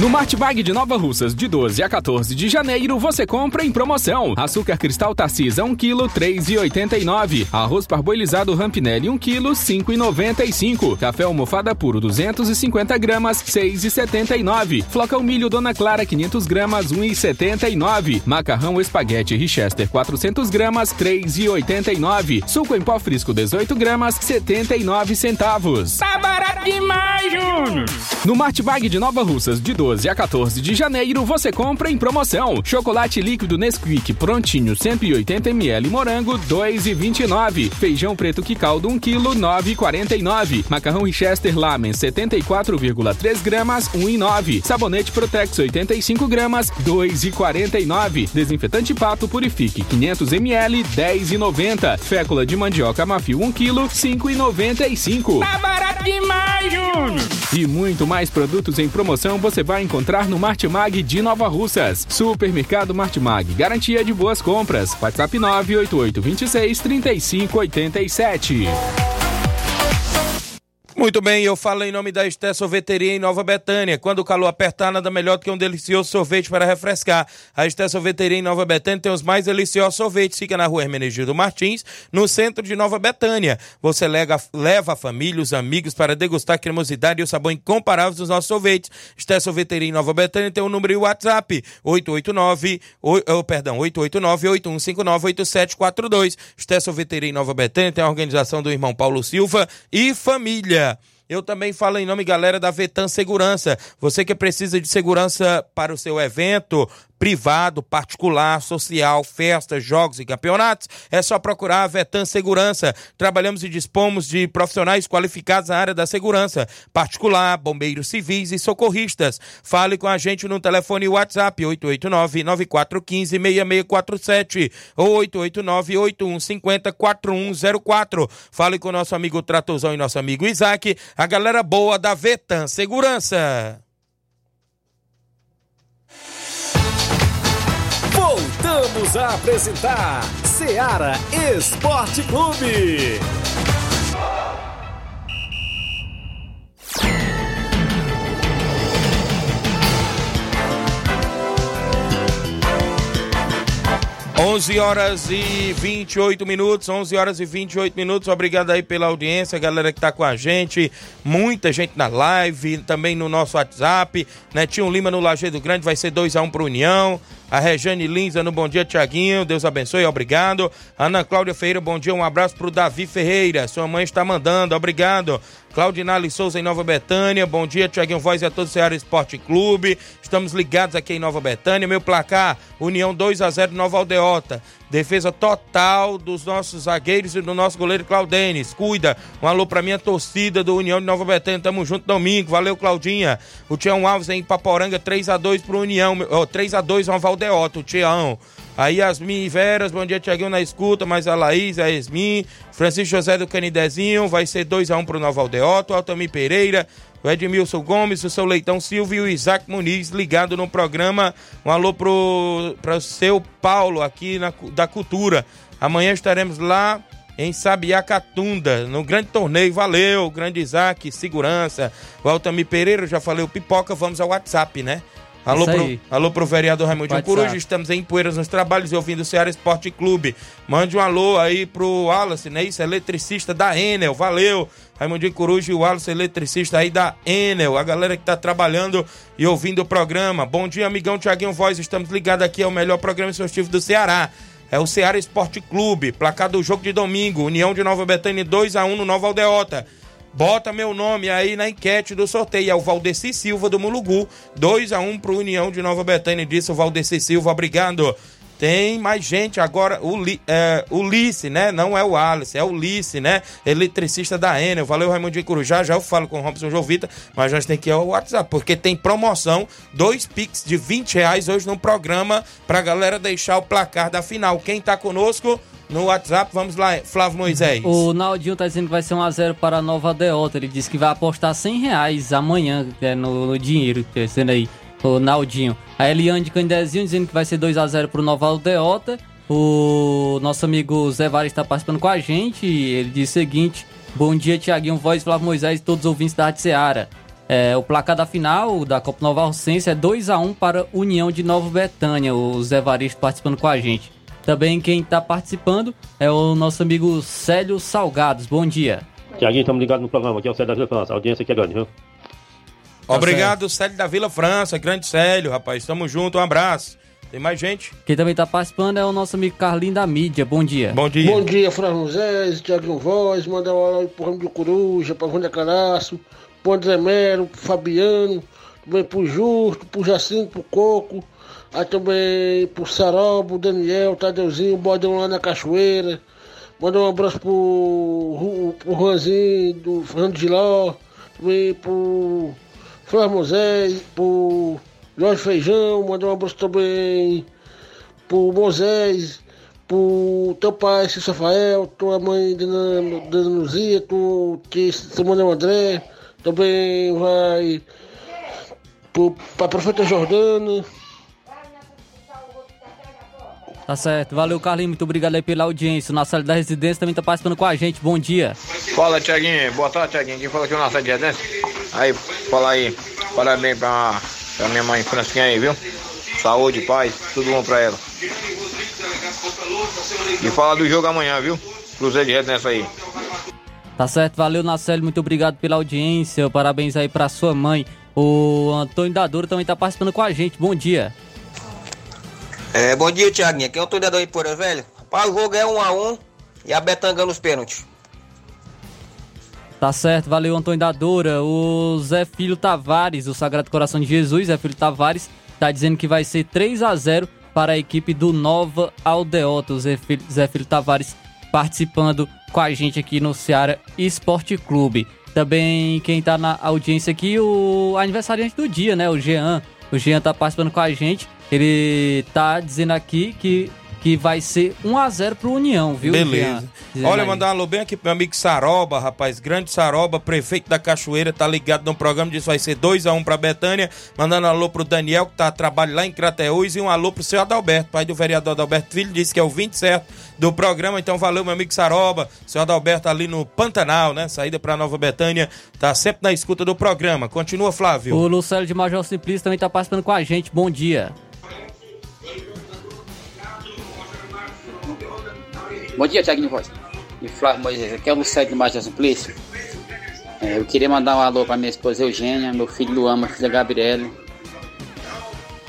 No Martbag de Nova Russas, de 12 a 14 de janeiro, você compra em promoção. Açúcar cristal Tarcisa 1 kg, 3,89. Arroz parboilizado Rampinelli 1 kg, 5,95. Café almofada puro 250 gramas, 6,79. Flocão milho Dona Clara 500 gramas, 1,79. Macarrão espaguete Richester 400 gramas, 3,89. Suco em pó frisco 18 gramas, 79 centavos. Tá barato demais, Júnior! No Martbag de Nova Russas, de 12 a 14 de janeiro, você compra em promoção. Chocolate líquido Nesquik prontinho 180ml morango 2,29. Feijão preto Quicaldo 1 kg 9,49. Macarrão Richester Lamen 74,3 gramas 1,9. Sabonete Protex 85 gramas 2,49. Desinfetante Pato Purifique 500ml 10,90. Fécula de mandioca Mafio 1 kg 5,95. Tá barato demais, Júnior! E muito mais produtos em promoção você vai encontrar no Martimag de Nova Russas. Supermercado Martimag, garantia de boas compras. WhatsApp 988 26 35 87. Muito bem, eu falo em nome da Esté Sorveteria em Nova Betânia. Quando o calor apertar, nada melhor do que um delicioso sorvete para refrescar. A Esté Sorveteria em Nova Betânia tem os mais deliciosos sorvetes. Fica na rua Hermenegildo Martins, no centro de Nova Betânia. Você leva a família, os amigos para degustar a cremosidade e o sabor incomparável dos nossos sorvetes. Esté Sorveteria em Nova Betânia tem o um número e o WhatsApp, 889, oh, perdão, 889-8159-8742. Esté Sorveteria em Nova Betânia tem a organização do irmão Paulo Silva e família. Eu também falo em nome, galera, da Vetan Segurança. Você que precisa de segurança para o seu evento, privado, particular, social, festas, jogos e campeonatos, é só procurar a Vetan Segurança. Trabalhamos e dispomos de profissionais qualificados na área da segurança, particular, bombeiros civis e socorristas. Fale com a gente no telefone WhatsApp 889-9415-6647 ou 889-8150-4104. Fale com nosso amigo Tratozão e nosso amigo Isaac, a galera boa da Vetan Segurança. Voltamos a apresentar Seara Esporte Clube. 11 horas e 28 minutos, 11 horas e 28 minutos. Obrigado aí pela audiência, galera que tá com a gente. Muita gente na live, também no nosso WhatsApp. Netinho Lima no Lajeado Grande vai ser 2x1 pro União. A Rejane Linza no Bom Dia Tiaguinho, Deus abençoe, obrigado. Ana Cláudia Ferreira, bom dia, um abraço pro Davi Ferreira. Sua mãe está mandando, obrigado. Claudinale Souza em Nova Betânia, bom dia, Tiaguinho Voz e a todo o Ceará Esporte Clube. Estamos ligados aqui em Nova Betânia. Meu placar, União 2 a 0 Nova Aldeota. Defesa total dos nossos zagueiros e do nosso goleiro Claudenes. Cuida. Um alô pra minha torcida do União de Nova Betânia. Tamo junto domingo. Valeu, Claudinha. O Tião Alves em Paporanga, 3x2 pro União. Oh, 3x2 Nova Aldeota, o Tião. Aí Yasmin Veras, bom dia, Tiaguinho na escuta, mais a Laís, a Esmin, Francisco José do Canidezinho, vai ser 2x1 pro Nova Aldeota, o Altamir Pereira, o Edmilson Gomes, o seu Leitão Silva e o Isaac Muniz ligado no programa. Um alô pro, pro seu Paulo aqui na, da Cultura. Amanhã estaremos lá em Sabiacatunda, no grande torneio. Valeu, grande Isaac, segurança. O Altamir Pereira, já falei o Pipoca, vamos ao WhatsApp, né? Alô pro, alô pro vereador Raimundo Coruja, estamos em Poeiras nos trabalhos e ouvindo o Ceará Esporte Clube. Mande um alô aí pro Wallace, né? Isso, eletricista da Enel, valeu. Raimundinho Coruja e o Wallace, eletricista aí da Enel, a galera que tá trabalhando e ouvindo o programa. Bom dia, amigão Tiaguinho Voz, estamos ligados aqui ao melhor programa esportivo do Ceará. É o Ceará Esporte Clube, placar do jogo de domingo, União de Nova Betânia 2x1 no Nova Aldeota. Bota meu nome aí na enquete do sorteio. É o Valdeci Silva do Mulugu. 2 a 1 pro União de Nova Betânia. Disse o Valdeci Silva. Obrigado. Tem mais gente agora, o é, Ulice, né? Não é o Alice, é o Ulice, né? Eletricista da Enel. Valeu, Raimundo de Corujá. Já eu falo com o Robson Jovita, mas a gente tem que ir ao WhatsApp, porque tem promoção, dois Pix de 20 reais hoje no programa pra galera deixar o placar da final. Quem tá conosco? no WhatsApp. Vamos lá, Flávio Moisés. O Naldinho tá dizendo que vai ser 1x0 para a Nova Deota. Ele disse que vai apostar 100 reais amanhã é, no, no dinheiro, é, sendo aí, o Naldinho. A Eliane de Candezinho dizendo que vai ser 2x0 para o Nova Aldeota. O nosso amigo Zé Vara está participando com a gente. Ele diz o seguinte: Bom dia, Tiaguinho Voz, Flávio Moisés e todos os ouvintes da Rádio Seara. É, o placar da final da Copa Nova Rocense é 2 a 1 para União de Nova Betânia, o Zé Varisto participando com a gente. Também quem está participando é o nosso amigo Célio Salgados. Bom dia. Tiaguinho, estamos ligados no programa. Aqui é o Célio da França. A audiência aqui é grande, viu? Obrigado, Célio da Vila França. Grande Célio, rapaz. Tamo junto, um abraço. Tem mais gente? Quem também está participando é o nosso amigo Carlinho da Mídia. Bom dia. Bom dia. Bom dia, Fran José, Tiaguinho Voz, manda um alô pro Ramo de Coruja, pra Wanda Caraço, pro André Mero, pro Fabiano, também pro Justo, pro Jacinto, pro Coco, aí também pro Sarobo, Daniel, Tadeuzinho, Bodão lá na Cachoeira, manda um abraço pro, pro Juanzinho, do Fernando Giló, também pro Flávio Moisés, pro Jorge Feijão, manda um abraço também pro Moisés, pro teu pai, Cício Rafael, tua mãe, Dona, Dona Luzia, tu, que seu Manuel André, também vai pro, pra Profeta Jordana. Tá certo. Valeu, Carlinho. Muito obrigado aí pela audiência. O Nação da Residência também está participando com a gente. Bom dia. Fala, Tiaguinho. Boa tarde, Tiaguinho. Quem fala aqui é o Nação de Residência. Aí, fala aí. Parabéns pra, pra minha mãe Francinha aí, viu? Saúde, paz, tudo bom pra ela. E fala do jogo amanhã, viu? Cruzeiro de Residência aí. Tá certo. Valeu, Nacélio. Muito obrigado pela audiência. Parabéns aí pra sua mãe. O Antônio Dadoro também tá participando com a gente. Bom dia. É, bom dia, Tiaguinho. Aqui é o treinador aí, Porã, velho. Rapaz, o jogo é 1 a 1 e a Betanga nos pênaltis. Tá certo, valeu Antônio da Doura. O Zé Filho Tavares, o Sagrado Coração de Jesus, Zé Filho Tavares, tá dizendo que vai ser 3 a 0 para a equipe do Nova Aldeota. O Zé Filho, Zé Filho Tavares participando com a gente aqui no Ceará Esporte Clube. Também quem tá na audiência aqui, o aniversariante do dia, né? O Jean. O Jean tá participando com a gente. Ele tá dizendo aqui que, que vai ser 1 a 0 pro União, viu? Beleza. Jean? Olha, mandar um alô bem aqui pro meu amigo Saroba, rapaz. Grande Saroba, prefeito da Cachoeira, tá ligado no programa, disse que vai ser 2x1 pra Betânia. Mandando um alô pro Daniel, que tá a trabalho lá em Crateús, e um alô pro seu Adalberto, pai do vereador Adalberto Filho, disse que é o 20 certo do programa. Então valeu, meu amigo Saroba. Seu Adalberto ali no Pantanal, né? Saída pra Nova Betânia, tá sempre na escuta do programa. Continua, Flávio. O Lucélio de Major Simplício também tá participando com a gente. Bom dia. Bom dia, Tiaguinho Voz. E Flávio Moisés, aqui é o Lucélio de Major Simplício. É, eu queria mandar um alô para minha esposa Eugênia, meu filho Luan, minha filha Gabriela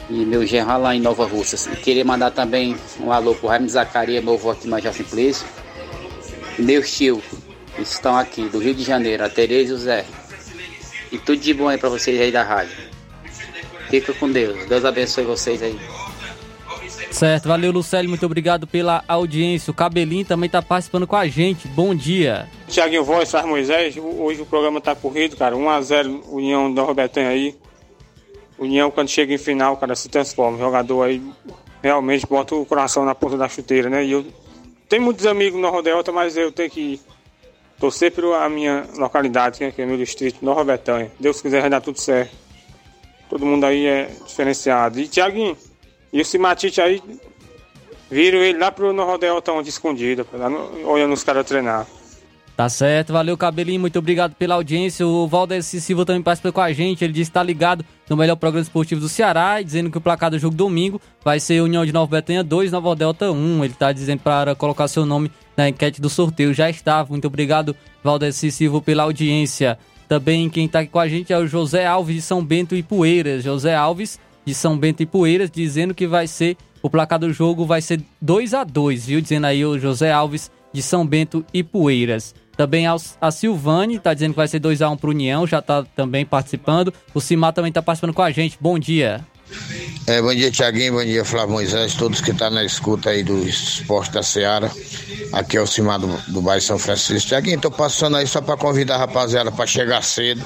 e meu genro lá em Nova Russas. E queria mandar também um alô pro Raimundo Zacaria, meu avô aqui em Major Simplício. E meus tio, que estão aqui do Rio de Janeiro, a Tereza e o Zé. E tudo de bom aí para vocês aí da rádio. Fica com Deus. Deus abençoe vocês aí. Certo, valeu Lucélio, muito obrigado pela audiência. O Cabelinho também tá participando com a gente. Bom dia. Tiaguinho Voz, Faz Moisés, hoje o programa tá corrido, cara. 1x0 União da Robertanha aí. União, quando chega em final, cara, se transforma. O jogador aí realmente bota o coração na ponta da chuteira, né? E eu tenho muitos amigos na Rodeota, mas eu tenho que torcer pela minha localidade, que é meu distrito, Nova Betânia. Deus quiser, vai dar tudo certo. Todo mundo aí é diferenciado. E Tiaguinho, e o Simatite aí, viram ele lá pro Nova Rodeota onde escondido, lá no- olhando os caras treinar. Tá certo, valeu Cabelinho, muito obrigado pela audiência. O Valdeci Silva também participa com a gente. Ele disse que tá ligado no melhor programa esportivo do Ceará, dizendo que o placar do jogo domingo vai ser União de Nova Betânia 2, Nova Delta 1. Ele tá dizendo para colocar seu nome na enquete do sorteio. Já estava. Muito obrigado, Valdeci Silva, pela audiência. Também quem tá aqui com a gente é o José Alves de São Bento e Poeiras. José Alves de São Bento e Poeiras, dizendo que vai ser o placar do jogo vai ser 2 a 2 viu? Dizendo aí o José Alves de São Bento e Poeiras. Também a Silvane tá dizendo que vai ser 2 a 1 pro União, já tá também participando. O Simar também tá participando com a gente. Bom dia. É, bom dia, Tiaguinho. Bom dia, Flávio Moisés. Todos que estão na escuta aí do esporte da Seara. Aqui é o Cimar do, do bairro São Francisco. Tiaguinho, tô passando aí só para convidar a rapaziada para chegar cedo.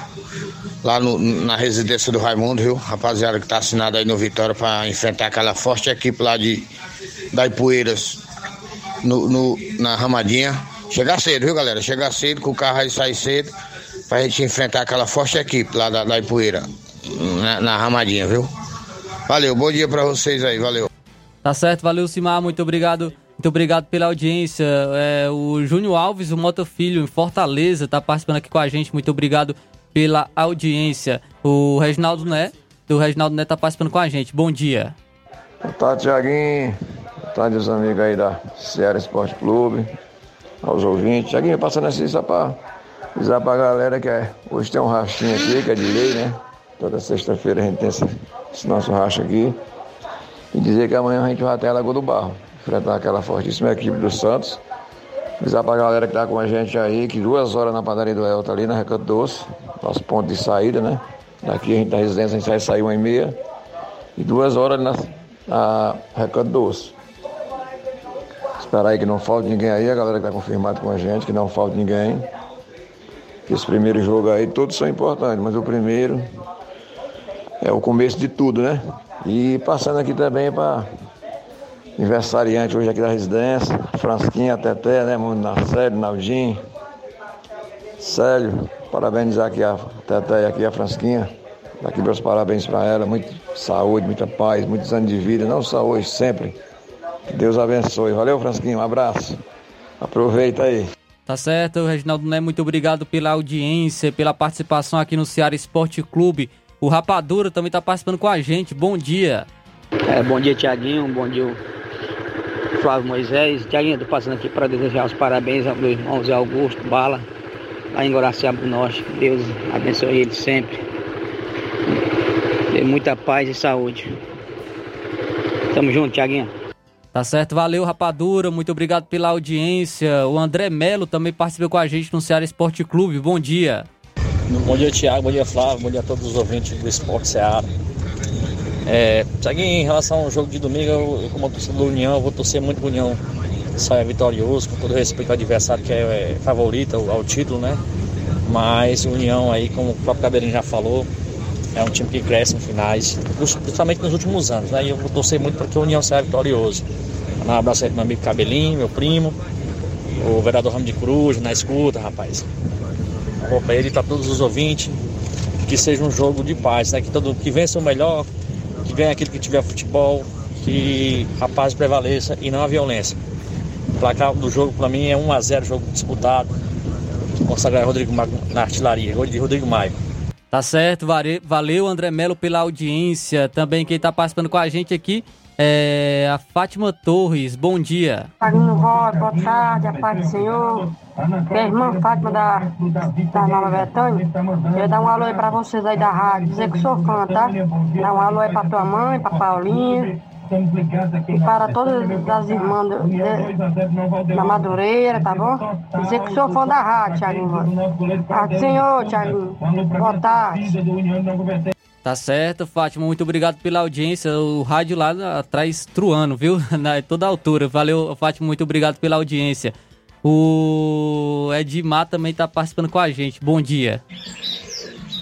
Lá no- na residência do Raimundo, viu? Rapaziada que tá assinada aí no Vitória para enfrentar aquela forte equipe lá de da Ipueiras no, no- na Ramadinha. Chegar cedo, viu, galera? Chegar cedo, com o carro aí sair cedo, pra gente enfrentar aquela forte equipe lá da, da Ipueira, na, na Ramadinha, viu? Valeu, bom dia pra vocês aí, valeu. Tá certo, valeu Simar, muito obrigado. Muito obrigado pela audiência. É, o Júnior Alves, o Mota Filho, em Fortaleza, tá participando aqui com a gente. Muito obrigado pela audiência. O Reginaldo Né, do Reginaldo Né tá participando com a gente. Bom dia. Boa tarde, Tiaguinho. Boa tarde, os amigos aí da Ceará Esporte Clube, aos ouvintes. Tiaguinho, passando assim só pra avisar pra galera que é, hoje tem um rachinho aqui, que é de lei, né? Toda sexta-feira a gente tem esse, esse nosso racha aqui. E dizer que amanhã a gente vai até a Lagoa do Barro, enfrentar aquela fortíssima equipe do Santos. Avisar pra galera que tá com a gente aí, que duas horas na padaria do Elton ali na Recanto Doce, nosso ponto de saída, né? Daqui a gente da residência, a gente vai sair uma e meia. E duas horas na, na Recanto Doce. Esperar aí que não falte ninguém aí, a galera que tá confirmado com a gente, que não falte ninguém. Esse primeiro jogo aí, todos são importantes, mas o primeiro é o começo de tudo, né? E passando aqui também para aniversariante hoje aqui da residência, Fransquinha, Teté, né? Mundo Narcélio, Naldinho, Célio, parabenizar aqui a Teté e aqui a Fransquinha. Daqui meus parabéns para ela, muita saúde, muita paz, muitos anos de vida, não só hoje, sempre. Que Deus abençoe. Valeu, Fransquinha, um abraço. Aproveita aí. Tá certo, Reginaldo Né, muito obrigado pela audiência, pela participação aqui no Ceará Esporte Clube. O Rapadura também tá participando com a gente. Bom dia. É, bom dia, Tiaguinho. Bom dia, Flávio Moisés. Tiaguinho, tô passando aqui para desejar os parabéns ao meu irmão Zé Augusto Bala, lá em Guaraciaba do Norte. Deus abençoe ele sempre. Dê muita paz e saúde. Tamo junto, Tiaguinho. Tá certo, valeu Rapadura, muito obrigado pela audiência. O André Melo também participa com a gente no Ceará Esporte Clube. Bom dia. Bom dia, Tiago. Bom dia, Flávio. Bom dia a todos os ouvintes do Esporte Ceará. É, Tiaguinho, em relação ao jogo de domingo, eu, como torcedor da União, eu vou torcer muito para União saia vitorioso, com todo respeito ao adversário que é, é favorito ao, ao, título, né? Mas o União aí, como o próprio Cabelinho já falou, é um time que cresce em finais, principalmente nos últimos anos, né? E eu vou torcer muito para que o União saia vitorioso. Um abraço aí pro meu amigo Cabelinho, meu primo, o vereador Ramo de Cruz, na escuta, rapaz. Vou pra ele e pra todos os ouvintes, que seja um jogo de paz, né? Que, todo, que vença o melhor, que ganhe aquele que tiver futebol, que a paz prevaleça e não a violência. O placar do jogo para mim é 1x0, jogo disputado. Consagrar Rodrigo Maio na artilharia, gol de Rodrigo Maio. Tá certo, valeu André Melo pela audiência. Também quem tá participando com a gente aqui é a Fátima Torres. Bom dia. Fagno Voz, boa tarde, a paz do Senhor. Minha irmã Fátima da, da Nova Betânia. Queria dar um alô aí pra vocês aí da rádio. Dizer que sou fã, tá? Dar um alô aí pra tua mãe, pra Paulinha. E para todas as irmãs da Madureira, tá bom? Dizer que sou fã da rádio, Thiaguinho. Ah, senhor, Thiaguinho. Boa tarde. Tá certo, Fátima. Muito obrigado pela audiência. O rádio lá atrás truando, viu? Na toda altura. Valeu, Fátima. Muito obrigado pela audiência. O Edmar também tá participando com a gente. Bom dia.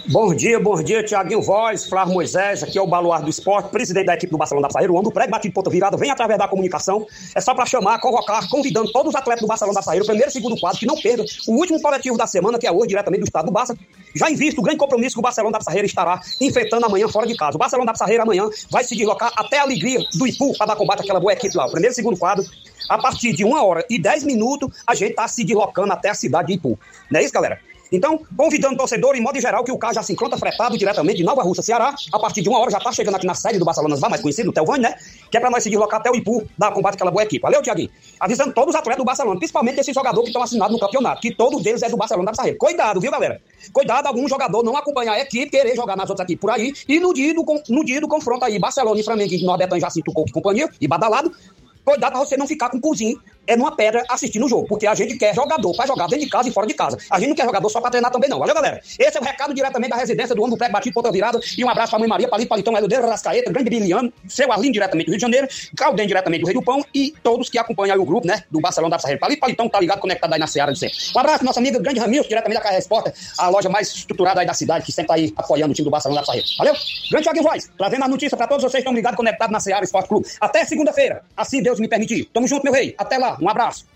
Bom dia, bom dia, Tiaguinho Voz, Flávio Moisés, aqui é o Baluar do Esporte, presidente da equipe do Barcelona da Saíra, o ano do prego batido de ponta virada, vem através da comunicação, é só para chamar, convocar, convidando todos os atletas do Barcelona da Saíra, o primeiro e segundo quadro, que não percam o último coletivo da semana, que é hoje, diretamente do estado do Barça, já invisto o grande compromisso que o Barcelona da Sarreira estará enfrentando amanhã fora de casa. O Barcelona da Sarreira amanhã vai se deslocar até a alegria do Ipu para dar combate àquela boa equipe lá. O primeiro e segundo quadro, a partir de uma hora e dez minutos, a gente está se deslocando até a cidade de Ipu. Não é isso, galera? Então, convidando o torcedor, em modo geral, que o carro já se encontra fretado diretamente de Nova Russa, Ceará. A partir de uma hora já está chegando aqui na sede do Barcelona, mais conhecido, o Telvani, né? Que é para nós se deslocar até o Ipu, dar combate àquela boa equipe. Valeu, Tiaguinho? Avisando todos os atletas do Barcelona, principalmente esses jogadores que estão assinados no campeonato, que todos eles é do Barcelona da Sarreira. Cuidado, viu, galera? Cuidado, algum jogador não acompanhar a equipe, querer jogar nas outras equipes por aí, e no dia do, no dia do confronto aí, Barcelona e Flamengo, Nordestão, Jacinto, Coco e companhia, e Badalado, cuidado pra você não ficar com o cozinho é numa pedra assistindo o jogo, porque a gente quer jogador para jogar dentro de casa e fora de casa. A gente não quer jogador só para treinar também, não. Valeu, galera? Esse é o recado diretamente da residência do homem do prego batido, ponta virada. E um abraço pra mãe Maria, Palito, Palitão, Elodeiro, Rascaeta, Grande Biliano, seu Arlindo diretamente do Rio de Janeiro, Calden diretamente do Rei do Pão e todos que acompanham o grupo, né, do Barcelona da Sarreira. Palito, Palitão, tá ligado, conectado aí na Seara de sempre. Um abraço, nossa amiga Grande Ramiro, diretamente da Carreira Esporte, a loja mais estruturada aí da cidade, que sempre tá aí apoiando o time do Barcelona da Sarreira. Valeu? Grande Thiago Voz, trazendo a notícia pra todos vocês que estão ligados, conectados na Seara Esporte Clube. Até segunda-feira, assim Deus me permitir. Tamo junto, meu rei. Até lá. Um abraço.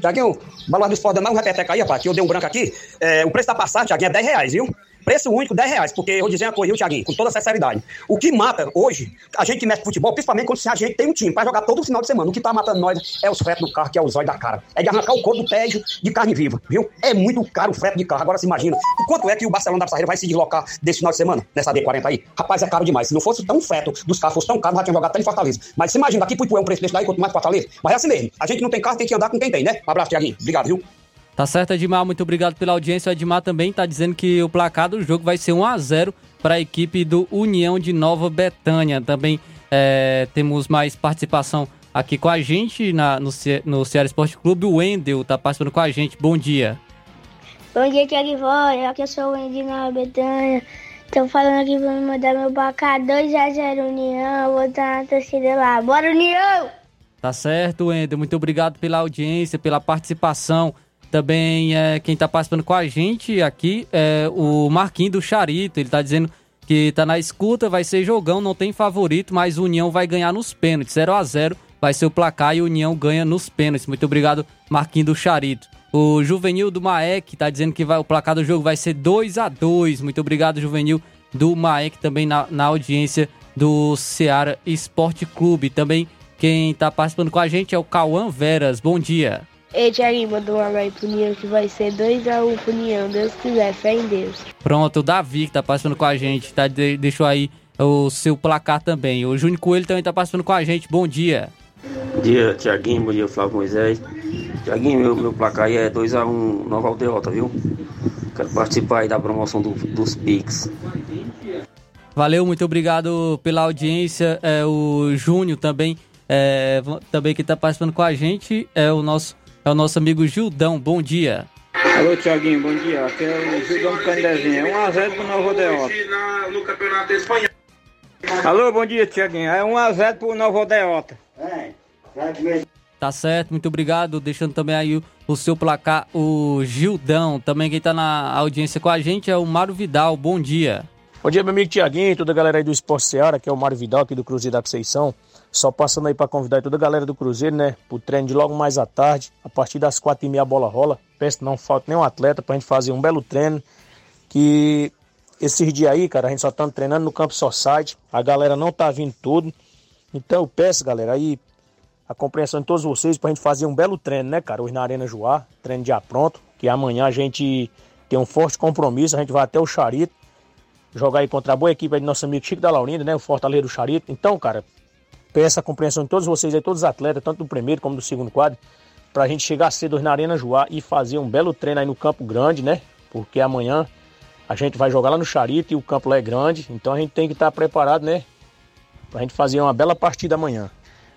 Tiaguinho, balão do esporte mais um repeteca aí, rapaz, que eu dei um branco aqui. É, o preço da passagem, Tiaguinho, é 10 reais, viu? Preço único 10 reais, porque eu vou dizer uma coisa, Thiaguinho, com toda sinceridade. O que mata hoje, a gente que mexe futebol, principalmente quando a gente tem um time pra jogar todo final de semana, o que tá matando nós é os fretes do carro, que é o zóio da cara. É de arrancar o couro do tédio de carne viva, viu? É muito caro o frete de carro. Agora se imagina, quanto é que o Barcelona da Pissarreira vai se deslocar desse final de semana, nessa D40 aí? Rapaz, é caro demais. Se não fosse tão freto dos carros, fosse tão caro, já tinha jogado até em Fortaleza. Mas se imagina, daqui pro Ipué um preço desse daí, quanto mais Fortaleza. Mas é assim mesmo. A gente não tem carro, tem que andar com quem tem, né? Um abraço, Thiaguinho. Obrigado, viu? Tá certo, Edmar, muito obrigado pela audiência. O Edmar também tá dizendo que o placar do jogo vai ser 1 a 0 para a equipe do União de Nova Betânia. Também é, temos mais participação aqui com a gente na, no, no Ceará Esporte Clube. O Wendel tá participando com a gente. Bom dia. Bom dia, Tiago Voz. Aqui eu sou o Wendy na Betânia. Tô falando aqui pra me mandar meu placar 2x0 União. Vou estar na torcida lá. Bora, União! Tá certo, Wendel. Muito obrigado pela audiência, pela participação. Também é, quem tá participando com a gente aqui é o Marquinhos do Charito. Ele tá dizendo que tá na escuta, vai ser jogão, não tem favorito, mas o União vai ganhar nos pênaltis. 0 a 0 vai ser o placar e o União ganha nos pênaltis. Muito obrigado, Marquinhos do Charito. O Juvenil do Maek tá dizendo que vai, o placar do jogo vai ser 2 a 2 Muito obrigado, Juvenil do Maek, também na, na audiência do Ceará Esporte Clube. Também quem tá participando com a gente é o Cauã Veras. Bom dia. Ei, Tiaguinho, mandou um alô aí pro União que vai ser 2x1 pro União. Deus quiser, fé em Deus. Pronto, o Davi que tá participando com a gente, tá, de- deixou aí o seu placar também. O Júnior Coelho também tá participando com a gente. Bom dia. Bom dia, Tiaguinho. Bom dia, Flávio Moisés. Tiaguinho, meu, meu placar aí é 2x1 Nova Aldeota, viu? Quero participar aí da promoção do- dos Pix. Valeu, muito obrigado pela audiência. É, o Júnior também, é, também que tá participando com a gente é o nosso, é o nosso amigo Gildão. Bom dia. Alô, Tiaguinho, bom dia. Aqui é o Gildão do Candezinho. É 1x0 pro Novo Odeota. No campeonato espanhol. Alô, bom dia, Tiaguinho. É 1x0 pro Novo Odeota. Tá certo, muito obrigado. Deixando também aí o, o seu placar, o Gildão. Também quem tá na audiência com a gente é o Mário Vidal. Bom dia. Bom dia, meu amigo Tiaguinho, toda a galera aí do Esporte Seara, que é o Mário Vidal aqui do Cruzeiro da Conceição. Só passando aí para convidar toda a galera do Cruzeiro, né, pro treino de logo mais à tarde, a partir das quatro e meia a bola rola. Peço que não falta nenhum atleta pra gente fazer um belo treino, que esses dias aí, cara, a gente só tá treinando no campo Society, a galera não tá vindo tudo. Então eu peço, galera, aí a compreensão de todos vocês pra gente fazer um belo treino, né, cara, hoje na Arena Joá, treino já pronto, que amanhã a gente tem um forte compromisso, a gente vai até o Charito, jogar aí contra a boa equipe aí do nosso amigo Chico da Laurinda, né? O Fortaleza do Charito. Então, cara, peço a compreensão de todos vocês aí, todos os atletas, tanto do primeiro como do segundo quadro, pra gente chegar cedo na Arena Joá e fazer um belo treino aí no Campo Grande, né? Porque amanhã a gente vai jogar lá no Charito e o campo lá é grande, então a gente tem que estar preparado, né? Pra gente fazer uma bela partida amanhã.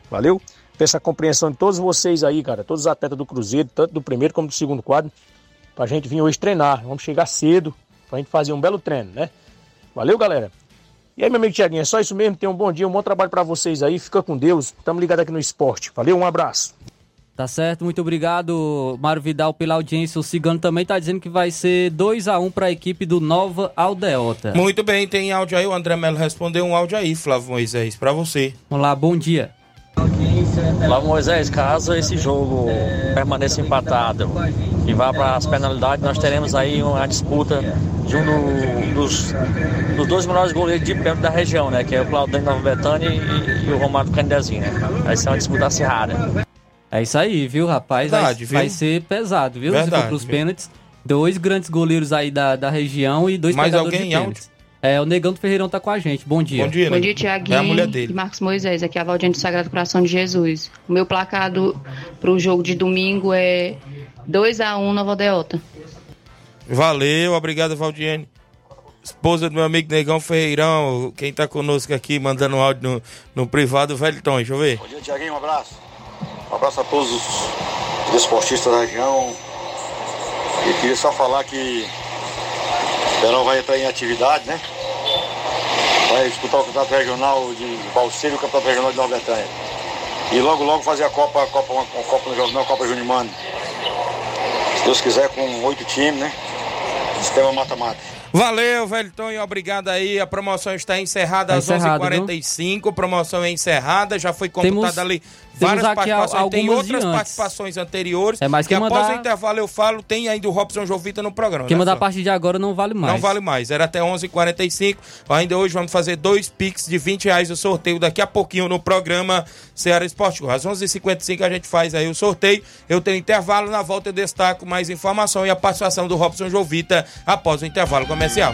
Valeu? Peço a compreensão de todos vocês aí, cara, todos os atletas do Cruzeiro, tanto do primeiro como do segundo quadro, pra gente vir hoje treinar. Vamos chegar cedo pra gente fazer um belo treino, né? Valeu, galera. E aí, meu amigo Tiaguinho, é só isso mesmo. Tenha um bom dia, um bom trabalho pra vocês aí. Fica com Deus. Tamo ligado aqui no esporte. Valeu, um abraço. Tá certo, muito obrigado, Mário Vidal, pela audiência. O Cigano também tá dizendo que vai ser 2 a 1 para a equipe do Nova Aldeota. Muito bem, tem áudio aí. O André Melo respondeu um áudio aí, Flávio Moisés, pra você. Vamos lá, bom dia. Flávio Moisés, caso esse jogo permaneça empatado e vá para as penalidades, nós teremos aí uma disputa junto dos, dos dois melhores goleiros de pênalti da região, né? Que é o Claudinho Nova Betânia e, e o Romário Candezinho, né? Vai ser uma disputa acirrada. É isso aí, viu, rapaz? Vai, Verdade, viu? vai ser pesado, viu? Se Verdade, for pros viu? pênaltis. Dois grandes goleiros aí da, da região e dois Mais pegadores alguém de pênaltis. É, o Negão do Ferreirão tá com a gente. Bom dia. Bom dia, Bom dia, Tiaguinho É a mulher dele. e Marcos Moisés. Aqui é a Valdinha do Sagrado Coração de Jesus. O meu placar do, pro jogo de domingo é 2x1 Nova Aldeota. Valeu, obrigado, Valdiene. Esposa do meu amigo Negão Ferreirão, quem tá conosco aqui, mandando um áudio no, no privado, velho Tom, deixa eu ver. Bom dia, Tiaguinho, um abraço. Um abraço a todos os desportistas da região. E queria só falar que o Verão vai entrar em atividade, né? Vai disputar o campeonato regional de Balseiro e o campeonato regional de Nova Bretanha. E logo, logo fazer a Copa, a Copa, uma, uma Copa no Jornal, a Copa Junimano. Se Deus quiser, com oito times, né? Sistema mata-mata. Valeu, Velton, e obrigado aí. A promoção está encerrada Tá às encerrado, 11h45. Promoção é encerrada, já foi computado Temos- ali Al- participações. Tem outras participações anteriores. É, mas que após mandar- o intervalo eu falo, tem ainda o Robson Jovita no programa. Quem né, mandar a partir de agora não vale mais. Não vale mais. Era até 11h45. Ainda hoje vamos fazer dois Pix de 20 reais o sorteio daqui a pouquinho no programa Ceará Esporte. Às 11h55 a gente faz aí o sorteio. Eu tenho intervalo. Na volta eu destaco mais informação e a participação do Robson Jovita após o intervalo comercial.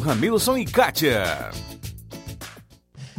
Ramilson e Kátia.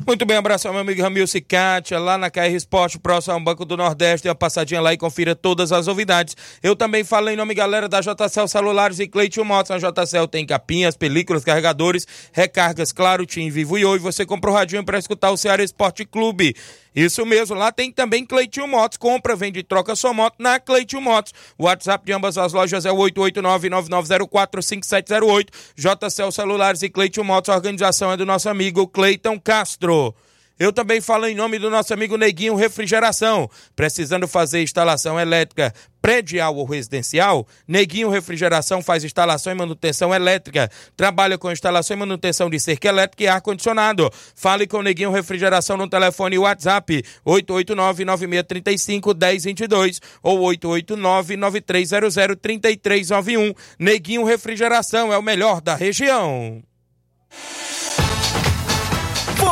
Muito bem, abraço ao meu amigo Ramil Cicatia, lá na KR Esporte, próximo ao Banco do Nordeste. Dê uma passadinha lá e confira todas as novidades. Eu também falo em nome, galera, da JCL Celulares e Cleiton Motos. Na JCL tem capinhas, películas, carregadores, recargas, claro, Tim Vivo e Oi. Você compra o radinho para escutar o Ceará Esporte Clube. Isso mesmo, lá tem também Cleitinho Motos. Compra, vende e troca sua moto na Cleitinho Motos. O WhatsApp de ambas as lojas é o 889-9904-5708. JCL Celulares e Cleitinho Motos. A organização é do nosso amigo Cleiton Castro. Eu também falo em nome do nosso amigo Neguinho Refrigeração. Precisando fazer instalação elétrica predial ou residencial? Neguinho Refrigeração faz instalação e manutenção elétrica. Trabalha com instalação e manutenção de cerca elétrica e ar-condicionado. Fale com Neguinho Refrigeração no telefone WhatsApp 889-9635-1022 ou 889-9300-3391. Neguinho Refrigeração é o melhor da região.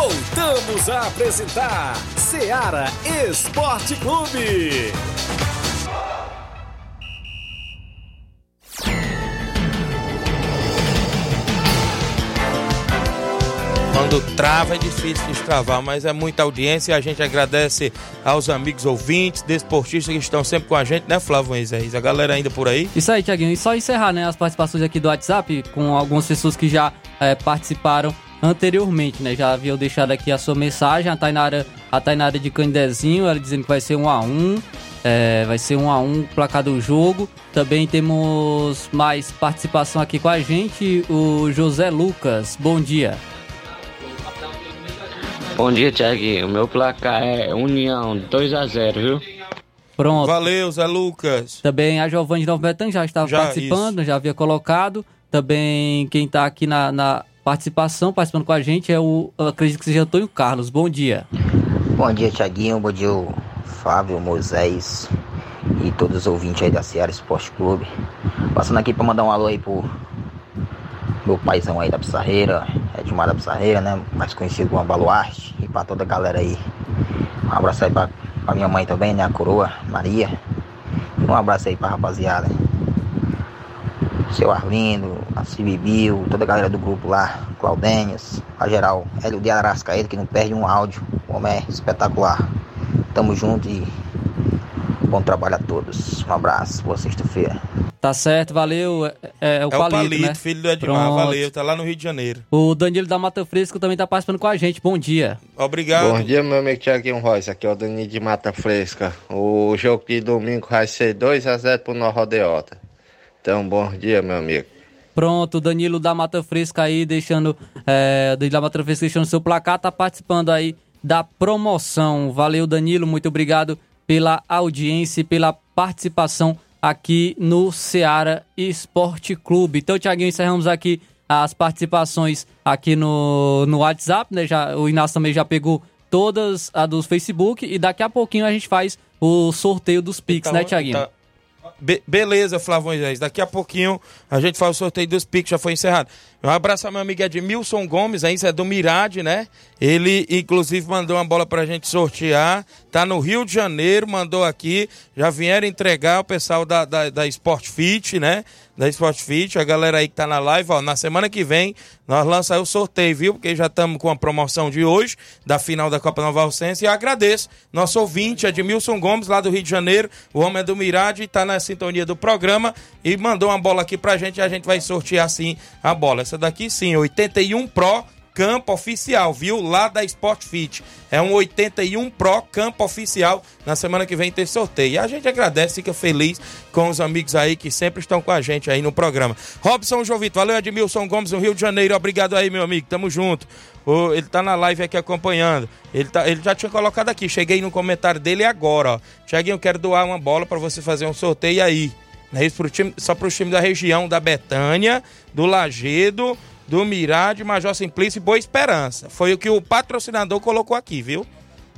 Voltamos a apresentar Seara Esporte Clube. Quando trava é difícil destravar, mas é muita audiência e a gente agradece aos amigos ouvintes, desportistas que estão sempre com a gente, né, Flávio Moisés? A galera ainda por aí. Isso aí, Tiaguinho. E só encerrar, né, as participações aqui do WhatsApp com algumas pessoas que já eh, participaram anteriormente, né? Já haviam deixado aqui a sua mensagem. A Tainara, a Tainara de Candezinho, ela dizendo que vai ser um a um. É, vai ser um a um o placar do jogo. Também temos mais participação aqui com a gente, o José Lucas. Bom dia. Bom dia, Tiaguinho. O meu placar é União 2x0, viu? Pronto. Valeu, Zé Lucas. Também a Giovanni de Novo Betânia já estava Já, participando, já havia colocado. Também quem está aqui na, na participação, participando com a gente, é o, acredito que seja Antônio Carlos. Bom dia. Bom dia, Tiaguinho. Bom dia, Fábio, Moisés e todos os ouvintes aí da Seara Esporte Clube. Passando aqui para mandar um alô aí pro meu paizão aí da Pissarreira, Edmar da Pissarreira, né? Mais conhecido como Baluarte. E para toda a galera aí. Um abraço aí pra, pra minha mãe também, né? A coroa, Maria. Um abraço aí pra rapaziada. Seu Arlindo, a Cibibil, toda a galera do grupo lá, Claudênios, a geral, Hélio de Arascaeta, que não perde um áudio, o homem é espetacular. Tamo junto e bom trabalho a todos. Um abraço, boa sexta-feira. Tá certo, valeu. É, é o É o Palito, Palito, né? filho do Edmar. Pronto. Valeu, tá lá no Rio de Janeiro. O Danilo da Mata Fresca também tá participando com a gente. Bom dia. Obrigado. Bom dia, meu amigo Tiaguinho Royce. Aqui é o Danilo de Mata Fresca. O jogo de domingo vai ser 2x0 pro Nó Rodeota. Então, bom dia, meu amigo. Pronto, o Danilo da Mata Fresca aí, deixando. É, Danilo da Mata Fresca deixando seu placar, tá participando aí da promoção. Valeu, Danilo, muito obrigado pela audiência e pela participação aqui no Seara Esporte Clube. Então, Tiaguinho, encerramos aqui as participações aqui no, no WhatsApp, né? Já, o Inácio também já pegou todas a do Facebook e daqui a pouquinho a gente faz o sorteio dos Pix, Tá, né, Tiaguinho? tá. Be- beleza, Flávio Moisés. Daqui a pouquinho a gente faz o sorteio dos Pix, já foi encerrado. Um abraço ao meu amigo Edmilson Gomes, aí, isso é do Mirade, né? Ele, inclusive, mandou uma bola pra gente sortear. Tá no Rio de Janeiro, mandou aqui. Já vieram entregar o pessoal da, da, da Sport Fit, né? Da Sport Fit, a galera aí que tá na live, ó. Na semana que vem, nós lançamos o sorteio, viu? Porque já estamos com a promoção de hoje, da final da Copa Nova Alcense. E eu agradeço nosso ouvinte, Edmilson Gomes, lá do Rio de Janeiro. O homem é do Mirade, tá na sintonia do programa e mandou uma bola aqui pra gente e a gente vai sortear sim a bola. Essa daqui sim, 81 Pro campo oficial, viu? Lá da Sport Fit. É um 81 Pro campo oficial. Na semana que vem tem sorteio. E a gente agradece, fica feliz com os amigos aí que sempre estão com a gente aí no programa. Robson Jovito, valeu Edmilson Gomes, no Rio de Janeiro. Obrigado aí, meu amigo. Tamo junto. Ele tá na live aqui acompanhando. Ele, tá, ele já tinha colocado aqui. Cheguei no comentário dele agora, ó. Tiaguinho, eu quero doar uma bola para você fazer um sorteio aí. Não é isso pro time, só para os times da região da Betânia, do Lagedo, do Mirade, Major Simplício e Boa Esperança. Foi o que o patrocinador colocou aqui, viu?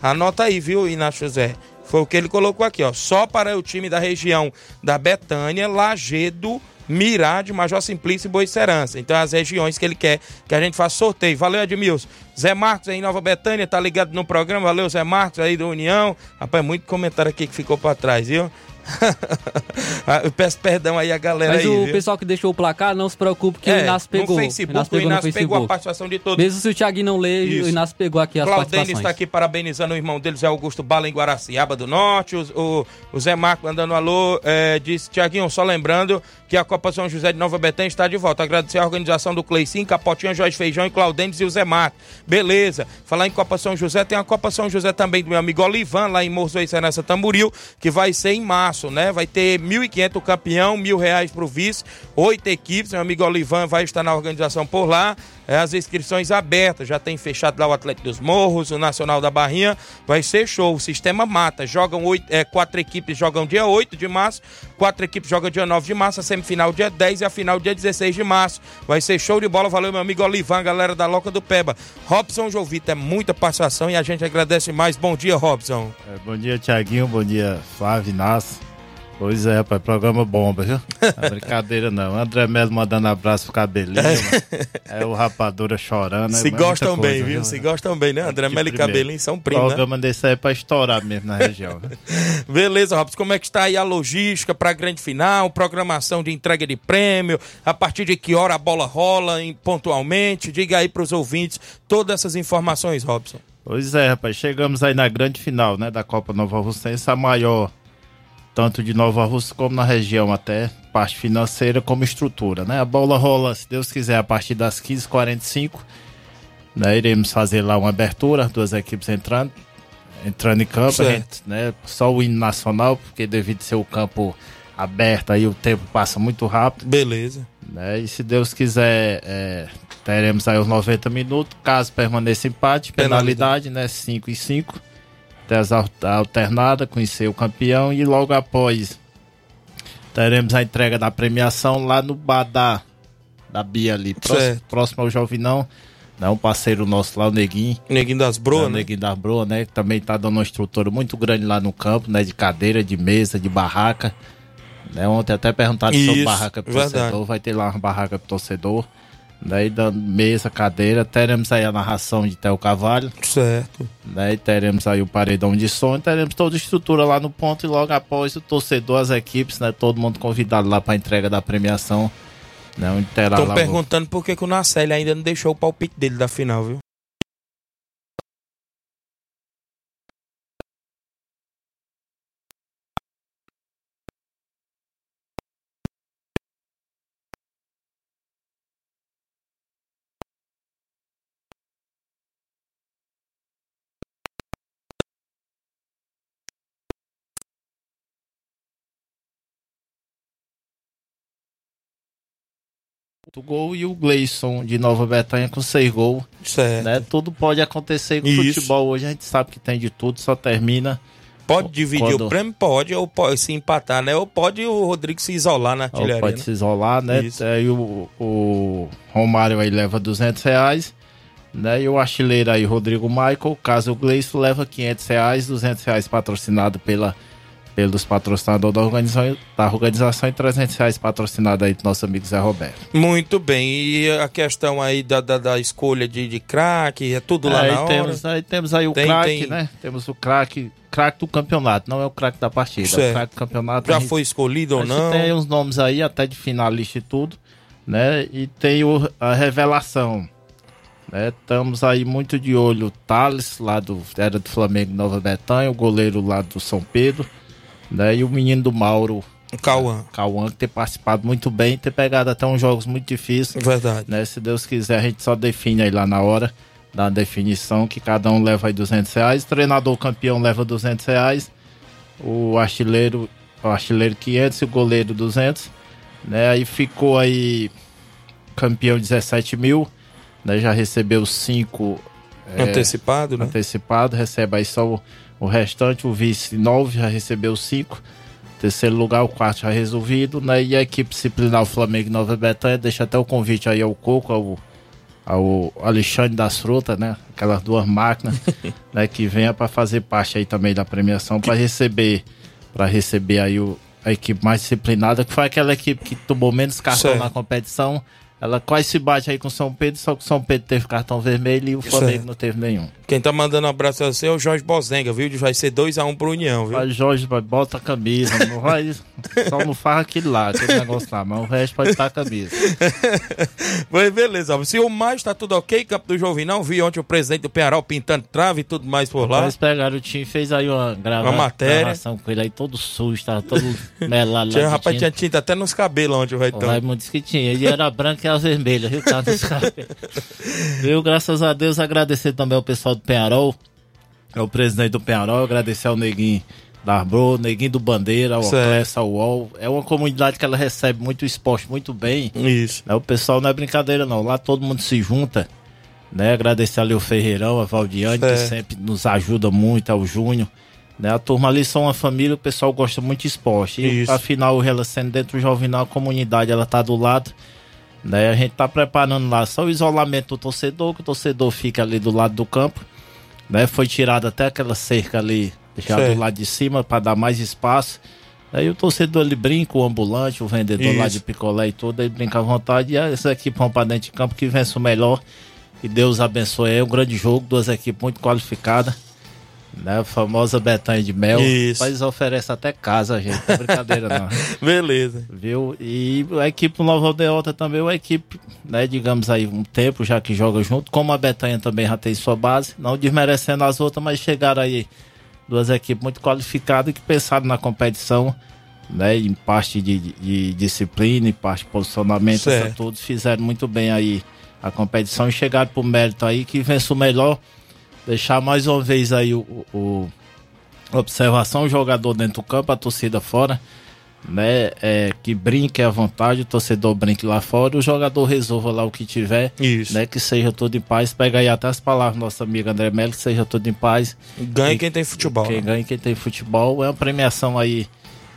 Anota aí, viu, Inácio José? Foi o que ele colocou aqui, ó. Só para o time da região da Betânia, Lagedo, Mirade, Major Simplício e Boa Esperança. Então, as regiões que ele quer que a gente faça sorteio. Valeu, Edmilson. Zé Marcos aí Nova Betânia, tá ligado no programa. Valeu, Zé Marcos aí do União. Rapaz, muito comentário aqui que ficou para trás, viu? Ah, eu peço perdão aí a galera Mas aí, o viu? pessoal que deixou o placar, não se preocupe que É, o Inácio pegou. No Facebook, Inácio o pegou no Inácio pegou a Facebook. participação de todos. Mesmo se o Thiaguinho não lê, Isso. o Inácio pegou aqui as Claudênis participações. está aqui parabenizando o irmão dele, Zé Augusto Bala, em Guaraciaba do Norte. O, o, o Zé Marco mandando um alô. É, disse, Tiaguinho, só lembrando que a Copa São José de Nova Betânia está de volta. Agradecer a organização do Cleicinho, Capotinha, Jorge Feijão e Claudênis e o Zé Marco. Beleza. Falar em Copa São José, tem a Copa São José também do meu amigo Olivan, lá em Morro Serança Tamboril, que vai ser em março, né? Vai ter 1.500 o campeão, mil reais pro vice, oito equipes. Meu amigo Olivan vai estar na organização por lá. É, as inscrições abertas, já tem fechado lá o Atlético dos Morros, o Nacional da Barrinha. Vai ser show. O sistema mata. Jogam oito, é, quatro equipes jogam dia 8 de março, quatro equipes jogam dia 9 de março, a semifinal dia 10 e a final dia 16 de março. Vai ser show de bola. Valeu, meu amigo Olivan, galera da Loca do Peba. Robson Jovita, é muita participação e a gente agradece mais. Bom dia, Robson. É, bom dia, Tiaguinho. Bom dia, Flávio Inácio. Pois é, rapaz, programa bomba, viu? Não é brincadeira não. André Melo mandando abraço pro cabelinho. É, o Rapadura chorando. Se é gostam coisa, bem, viu? Se gostam bem, né? André Melo e. Cabelinho são primos, né? Programa desse aí é pra estourar mesmo na região. viu? Beleza, Robson, como é que está aí a logística para a grande final, programação de entrega de prêmio, a partir de que hora a bola rola em- pontualmente? Diga aí para os ouvintes todas essas informações, Robson. Pois é, rapaz, chegamos aí na grande final, né, da Copa Nova Russense, a maior, tanto de Nova Rússia como na região até, parte financeira como estrutura, né? A bola rola, se Deus quiser, a partir das 15h45, né, iremos fazer lá uma abertura, duas equipes entrando, entrando em campo, gente, né, só o hino nacional, porque devido ser o campo aberto aí o tempo passa muito rápido. Beleza. Né, e se Deus quiser, é, teremos aí os 90 minutos, caso permaneça empate, penalidade, né, 5 e 5, al- alternada, conhecer o campeão e logo após teremos a entrega da premiação lá no bar da, Bia ali, próximo, próximo ao Jovinão, né, um parceiro nosso lá, o Neguinho. Neguinho das Broas, É, o né? Neguinho das Broas, né, que também tá dando uma estrutura muito grande lá no campo, né, de cadeira, de mesa, de barraca. Né, ontem até perguntaram sobre Isso, barraca pro verdade. torcedor, vai ter lá uma barraca pro torcedor. Daí dando mesa, cadeira, teremos aí a narração de Theo Cavalho. Certo. Daí teremos aí o paredão de som, teremos toda a estrutura lá no ponto e logo após o torcedor, as equipes, né? Todo mundo convidado lá para entrega da premiação. Né, Estão lá o- perguntando por que, que o Nacelli ainda não deixou o palpite dele da final, viu? O gol e o Gleison de Nova Betânia com seis gols. Certo. Né? Tudo pode acontecer com o futebol hoje, a gente sabe que tem de tudo, só termina. Pode dividir quando- o prêmio? Pode, ou pode se empatar, né? Ou pode o Rodrigo se isolar na Ou artilharia. pode né? se isolar, né? Isso. Aí o, o Romário aí leva 200 reais, né? E o artilheiro aí, Rodrigo Michael, caso o Gleison leva 500 reais, 200 reais patrocinado pela pelos patrocinadores da organização, da organização e 300 reais patrocinado aí do nosso amigo Zé Roberto. Muito bem. E a questão aí da, da, da escolha de, de craque, é tudo lá aí na hora? temos, aí temos aí o Tem- craque, tem- né? Temos o craque, craque do campeonato, não é o craque da partida. É o Certo. craque do campeonato. Já gente- foi escolhido ou não? Tem uns nomes aí, até de finalista e tudo, né? E tem o, a revelação. Né? Estamos aí muito de olho o Thales, lá do, era do Flamengo Nova Betânia, o goleiro lá do São Pedro, né? E o menino do Mauro. Cauã. Cauã, que tem participado muito bem, ter pegado até uns jogos muito difíceis. Verdade. Né? Se Deus quiser, a gente só define aí lá na hora da definição, que cada um leva aí 200 reais. O treinador campeão leva 200 reais. O artilheiro, o artilheiro 500 e o goleiro 200. Né? Aí ficou aí campeão 17 mil. Né? Já recebeu 5 Antecipado, né? Antecipado, recebe aí só o, restante. O vice 9 já recebeu 5. Terceiro lugar, o quarto já resolvido, né? E a equipe disciplinar o Flamengo Nova Betânia deixa até o convite aí ao Coco, ao, ao Alexandre das Frutas, né? Aquelas duas máquinas, né? Que venha para fazer parte aí também da premiação, para receber, para receber aí o, a equipe mais disciplinada, que foi aquela equipe que tomou menos cartão Certo. na competição. Ela quase se bate aí com o São Pedro, só que o São Pedro teve cartão vermelho e o Flamengo Certo. não teve nenhum. Quem tá mandando um abraço a você é o Jorge Bozenga, viu? Vai ser 2x1 pro União, viu? Vai, Jorge, vai, bota a camisa. Não vai, só não faz aquilo lá, aquele negócio lá, mas o resto pode estar a camisa. Mas beleza, se o mais tá tudo ok, Campo do Jovem, não vi ontem o presidente do Penharol pintando trave e tudo mais por lá. Eles pegaram o time, fez aí uma, grava, Uma matéria. gravação com ele aí, todo sujo, tava todo melado Tinha, lá. de rapaz, tinha tinta. até nos cabelos onde vai O então. Raimundo disse que tinha. Ele era branco e as vermelhas, viu? Tava nos cabelos. Viu? Graças a Deus, agradecer também ao pessoal do Penharol, ao presidente do Penharol, agradecer ao Neguinho da Arbro, Neguinho do Bandeira, ao. Clécio, ao UOL. É uma comunidade que ela recebe muito esporte, muito bem. Isso. O pessoal não é brincadeira, não. Lá todo mundo se junta. Né? Agradecer ali o Ferreirão, a Valdiane, que Certo. sempre nos ajuda muito, ao Júnior. Né? A turma ali são uma família, o pessoal gosta muito de esporte. E Isso. afinal, ela sendo dentro do Jovinal, a comunidade ela tá do lado. Né? A gente tá preparando lá só o isolamento do torcedor, que o torcedor fica ali do lado do campo. Né? Foi tirada até aquela cerca ali, já Certo. do lado de cima, para dar mais espaço. Aí o torcedor ele brinca, o ambulante, o vendedor lá Isso. de picolé e tudo, ele brinca à vontade. E essa equipe vão para dentro de campo que vence o melhor. E Deus abençoe. É um grande jogo, duas equipes muito qualificadas. Né? A famosa Betanha de Mel. Isso. Mas oferece até casa, gente. Não é brincadeira, não. Beleza. Viu? E a equipe do Nova Aldeota também é uma equipe, né, digamos aí, um tempo já que joga junto, como a Betanha também já tem sua base, não desmerecendo as outras, mas chegaram aí duas equipes muito qualificadas que pensaram na competição, né, em parte de, de- de disciplina, em parte de posicionamento, todos fizeram muito bem aí a competição e chegaram pro mérito aí que vence o melhor. Deixar mais uma vez aí o, o- observação, o jogador dentro do campo, a torcida fora, né? É, que brinque à vontade, o torcedor brinque lá fora, o jogador resolva lá o que tiver, Isso. né? Que seja tudo em paz. Pega aí até as palavras do nosso amigo André Melo, que seja tudo em paz. Ganha E- quem tem futebol. Quem né? ganha quem tem futebol. É uma premiação aí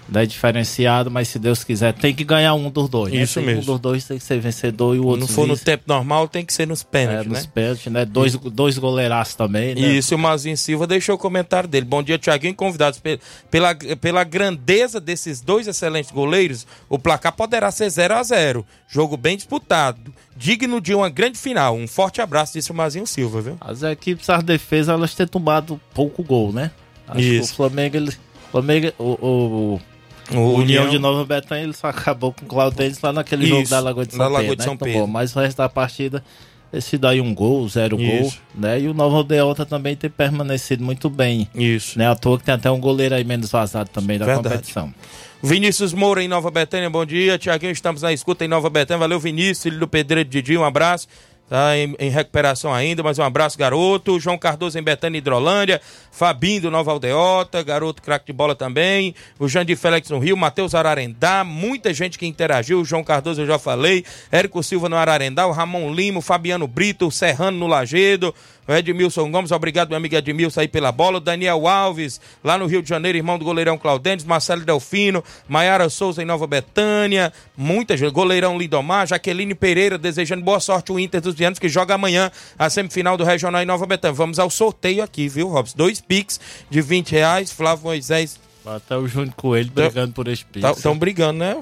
né, diferenciada, mas se Deus quiser, tem que ganhar um dos dois. né? Isso Tem mesmo. Um dos dois tem que ser vencedor e o outro Não for no tempo normal, tem que ser nos pênaltis, É, nos né? pênaltis, né? Dois, dois goleiraços também, né? Isso, o Mazinho Silva deixou o comentário dele. Bom dia, Tiaguinho. Convidados pe- pela, pela grandeza desses dois excelentes goleiros, o placar poderá ser 0 a 0 Jogo bem disputado. Digno de uma grande final. Um forte abraço, disse o Mazinho Silva, viu? As equipes, as defesas, elas têm tomado pouco gol, né? Acho Isso. que o Flamengo, ele, Flamengo o, o, O União de Nova Betânia, ele só acabou com o Claudênis lá naquele Isso, jogo da Lagoa de São da Pedro. Lagoa de né? São Então, Pedro. mas o resto da partida, esse daí um gol, zero gol, Isso. né? E o Nova Aldeota também tem permanecido muito bem. Isso. Né? À toa que tem até um goleiro aí menos vazado também da Verdade. competição. Vinícius Moura em Nova Betânia, bom dia. Tiaguinho, estamos na escuta em Nova Betânia. Valeu, Vinícius, filho do Pedreiro Didi, um abraço. Tá em, em recuperação ainda, mas um abraço, garoto. João Cardoso em Betânia, Hidrolândia. Fabinho do Nova Aldeota, garoto craque de bola também. O Jandir Félix no Rio, Matheus Ararendá. Muita gente que interagiu. O João Cardoso eu já falei. Érico Silva no Ararendá. O Ramon Lima, o Fabiano Brito, o Serrano no Lagedo. O Edmilson Gomes, obrigado, meu amigo Edmilson, aí pela bola. O Daniel Alves, lá no Rio de Janeiro, irmão do goleirão Claudentes. Marcelo Delfino, Maiara Souza em Nova Betânia. Muita gente. Goleirão Lidomar, Jaqueline Pereira, desejando boa sorte o Inter dos Vianos, que joga amanhã a semifinal do Regional em Nova Betânia. Vamos ao sorteio aqui, viu, Robson? Dois Pix de 20 reais. Flávio Moisés Até o Júnior Coelho brigando por esse Pix. Estão brigando, né?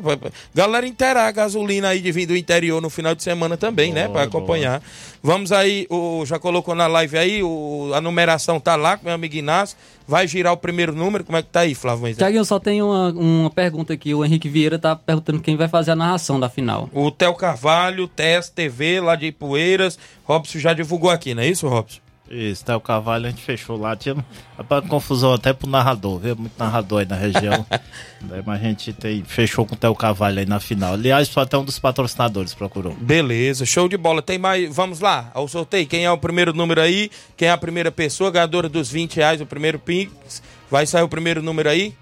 Galera, interar a gasolina aí de vir do interior no final de semana também, né? Para acompanhar. Vamos aí, o, já colocou na live aí, o, a numeração tá lá com meu amigo Inácio. Vai girar o primeiro número, como é que tá aí, Flávio? Tiaguinho, só tem uma, uma pergunta aqui. O Henrique Vieira tá perguntando quem vai fazer a narração da final. O Theo Carvalho, TES TV, lá de Ipueiras. Robson já divulgou aqui, não é isso, Robson? Isso, até o Carvalho a gente fechou lá. Tinha rapaz, confusão até pro narrador, viu? Muito narrador aí na região. Daí, Mas a gente tem, fechou com o Theo Carvalho aí na final. Aliás, foi até um dos patrocinadores procurou. Beleza, show de bola. Tem mais. Vamos lá, ao sorteio. Quem é o primeiro número aí? Quem é a primeira pessoa? Ganhadora dos 20 reais, o primeiro Pix. Vai sair o primeiro número aí?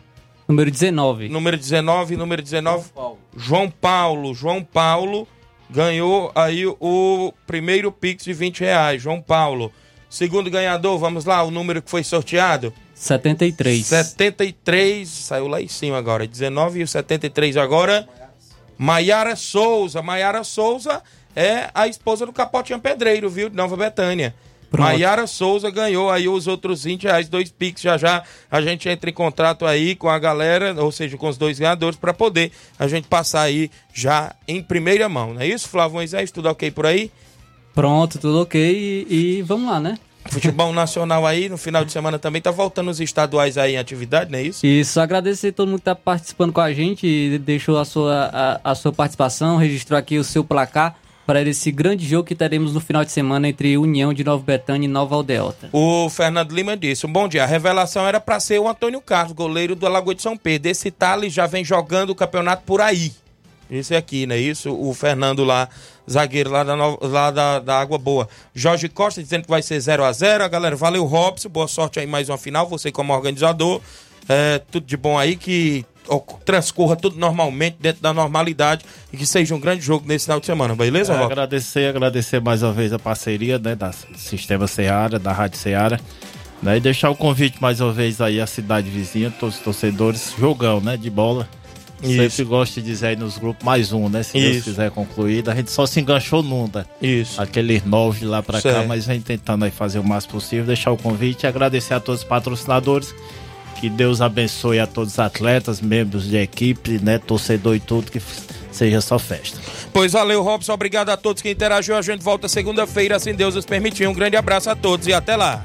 Número 19. Número 19, número 19. João Paulo. João Paulo ganhou aí o primeiro Pix de 20 reais. João Paulo. Segundo ganhador, vamos lá, o número que foi sorteado? 73. 73, saiu lá em cima agora. 19 e o 73 agora. Maiara Souza. Maiara Souza é a esposa do Capotinha Pedreiro, viu? De Nova Betânia. Maiara Souza ganhou aí os outros 20 reais, dois Pix. Já já a gente entra em contrato aí com a galera, ou seja, com os dois ganhadores, para poder a gente passar aí já em primeira mão. Não é isso, Flávio Moisés? Tudo ok por aí? Pronto, tudo ok. E, e vamos lá, né? Futebol nacional aí, no final de semana também tá voltando os estaduais aí em atividade, não é isso? Isso, agradecer a todo mundo que tá participando com a gente, e deixou a sua, a, a sua participação, registrou aqui o seu placar para esse grande jogo que teremos no final de semana entre União de Nova Betânia e Nova Aldeota. O Fernando Lima disse: um bom dia. A revelação era para ser o Antônio Carlos, goleiro do Alagoa de São Pedro. Esse Thales já vem jogando o campeonato por aí. Esse aqui, não é isso? O Fernando lá, zagueiro lá da, lá da, da Água Boa. Jorge Costa dizendo que vai ser 0 a 0 A galera, valeu, Robson. Boa sorte aí mais uma final. Você como organizador. É, tudo de bom aí, que transcorra tudo normalmente, dentro da normalidade. E que seja um grande jogo nesse final de semana, beleza, É, Robson? agradecer, agradecer mais uma vez a parceria né, da Sistema Seara, da Rádio Seara. Né, e deixar o convite mais uma vez aí à cidade vizinha, todos os torcedores, jogão, né? De bola. Isso. Sempre gosto de dizer aí nos grupos, mais um, né? Se Deus Isso. quiser concluir. A gente só se enganchou num, né? Isso. Aqueles nove de lá pra cá, Certo. mas vem tentando aí fazer o máximo possível, deixar o convite e agradecer a todos os patrocinadores. Que Deus abençoe a todos os atletas, membros de equipe, né? Torcedor e tudo, que seja só festa. Pois valeu, Robson. Obrigado a todos que interagiu. A gente volta segunda-feira, se Deus nos permitir. Um grande abraço a todos e até lá.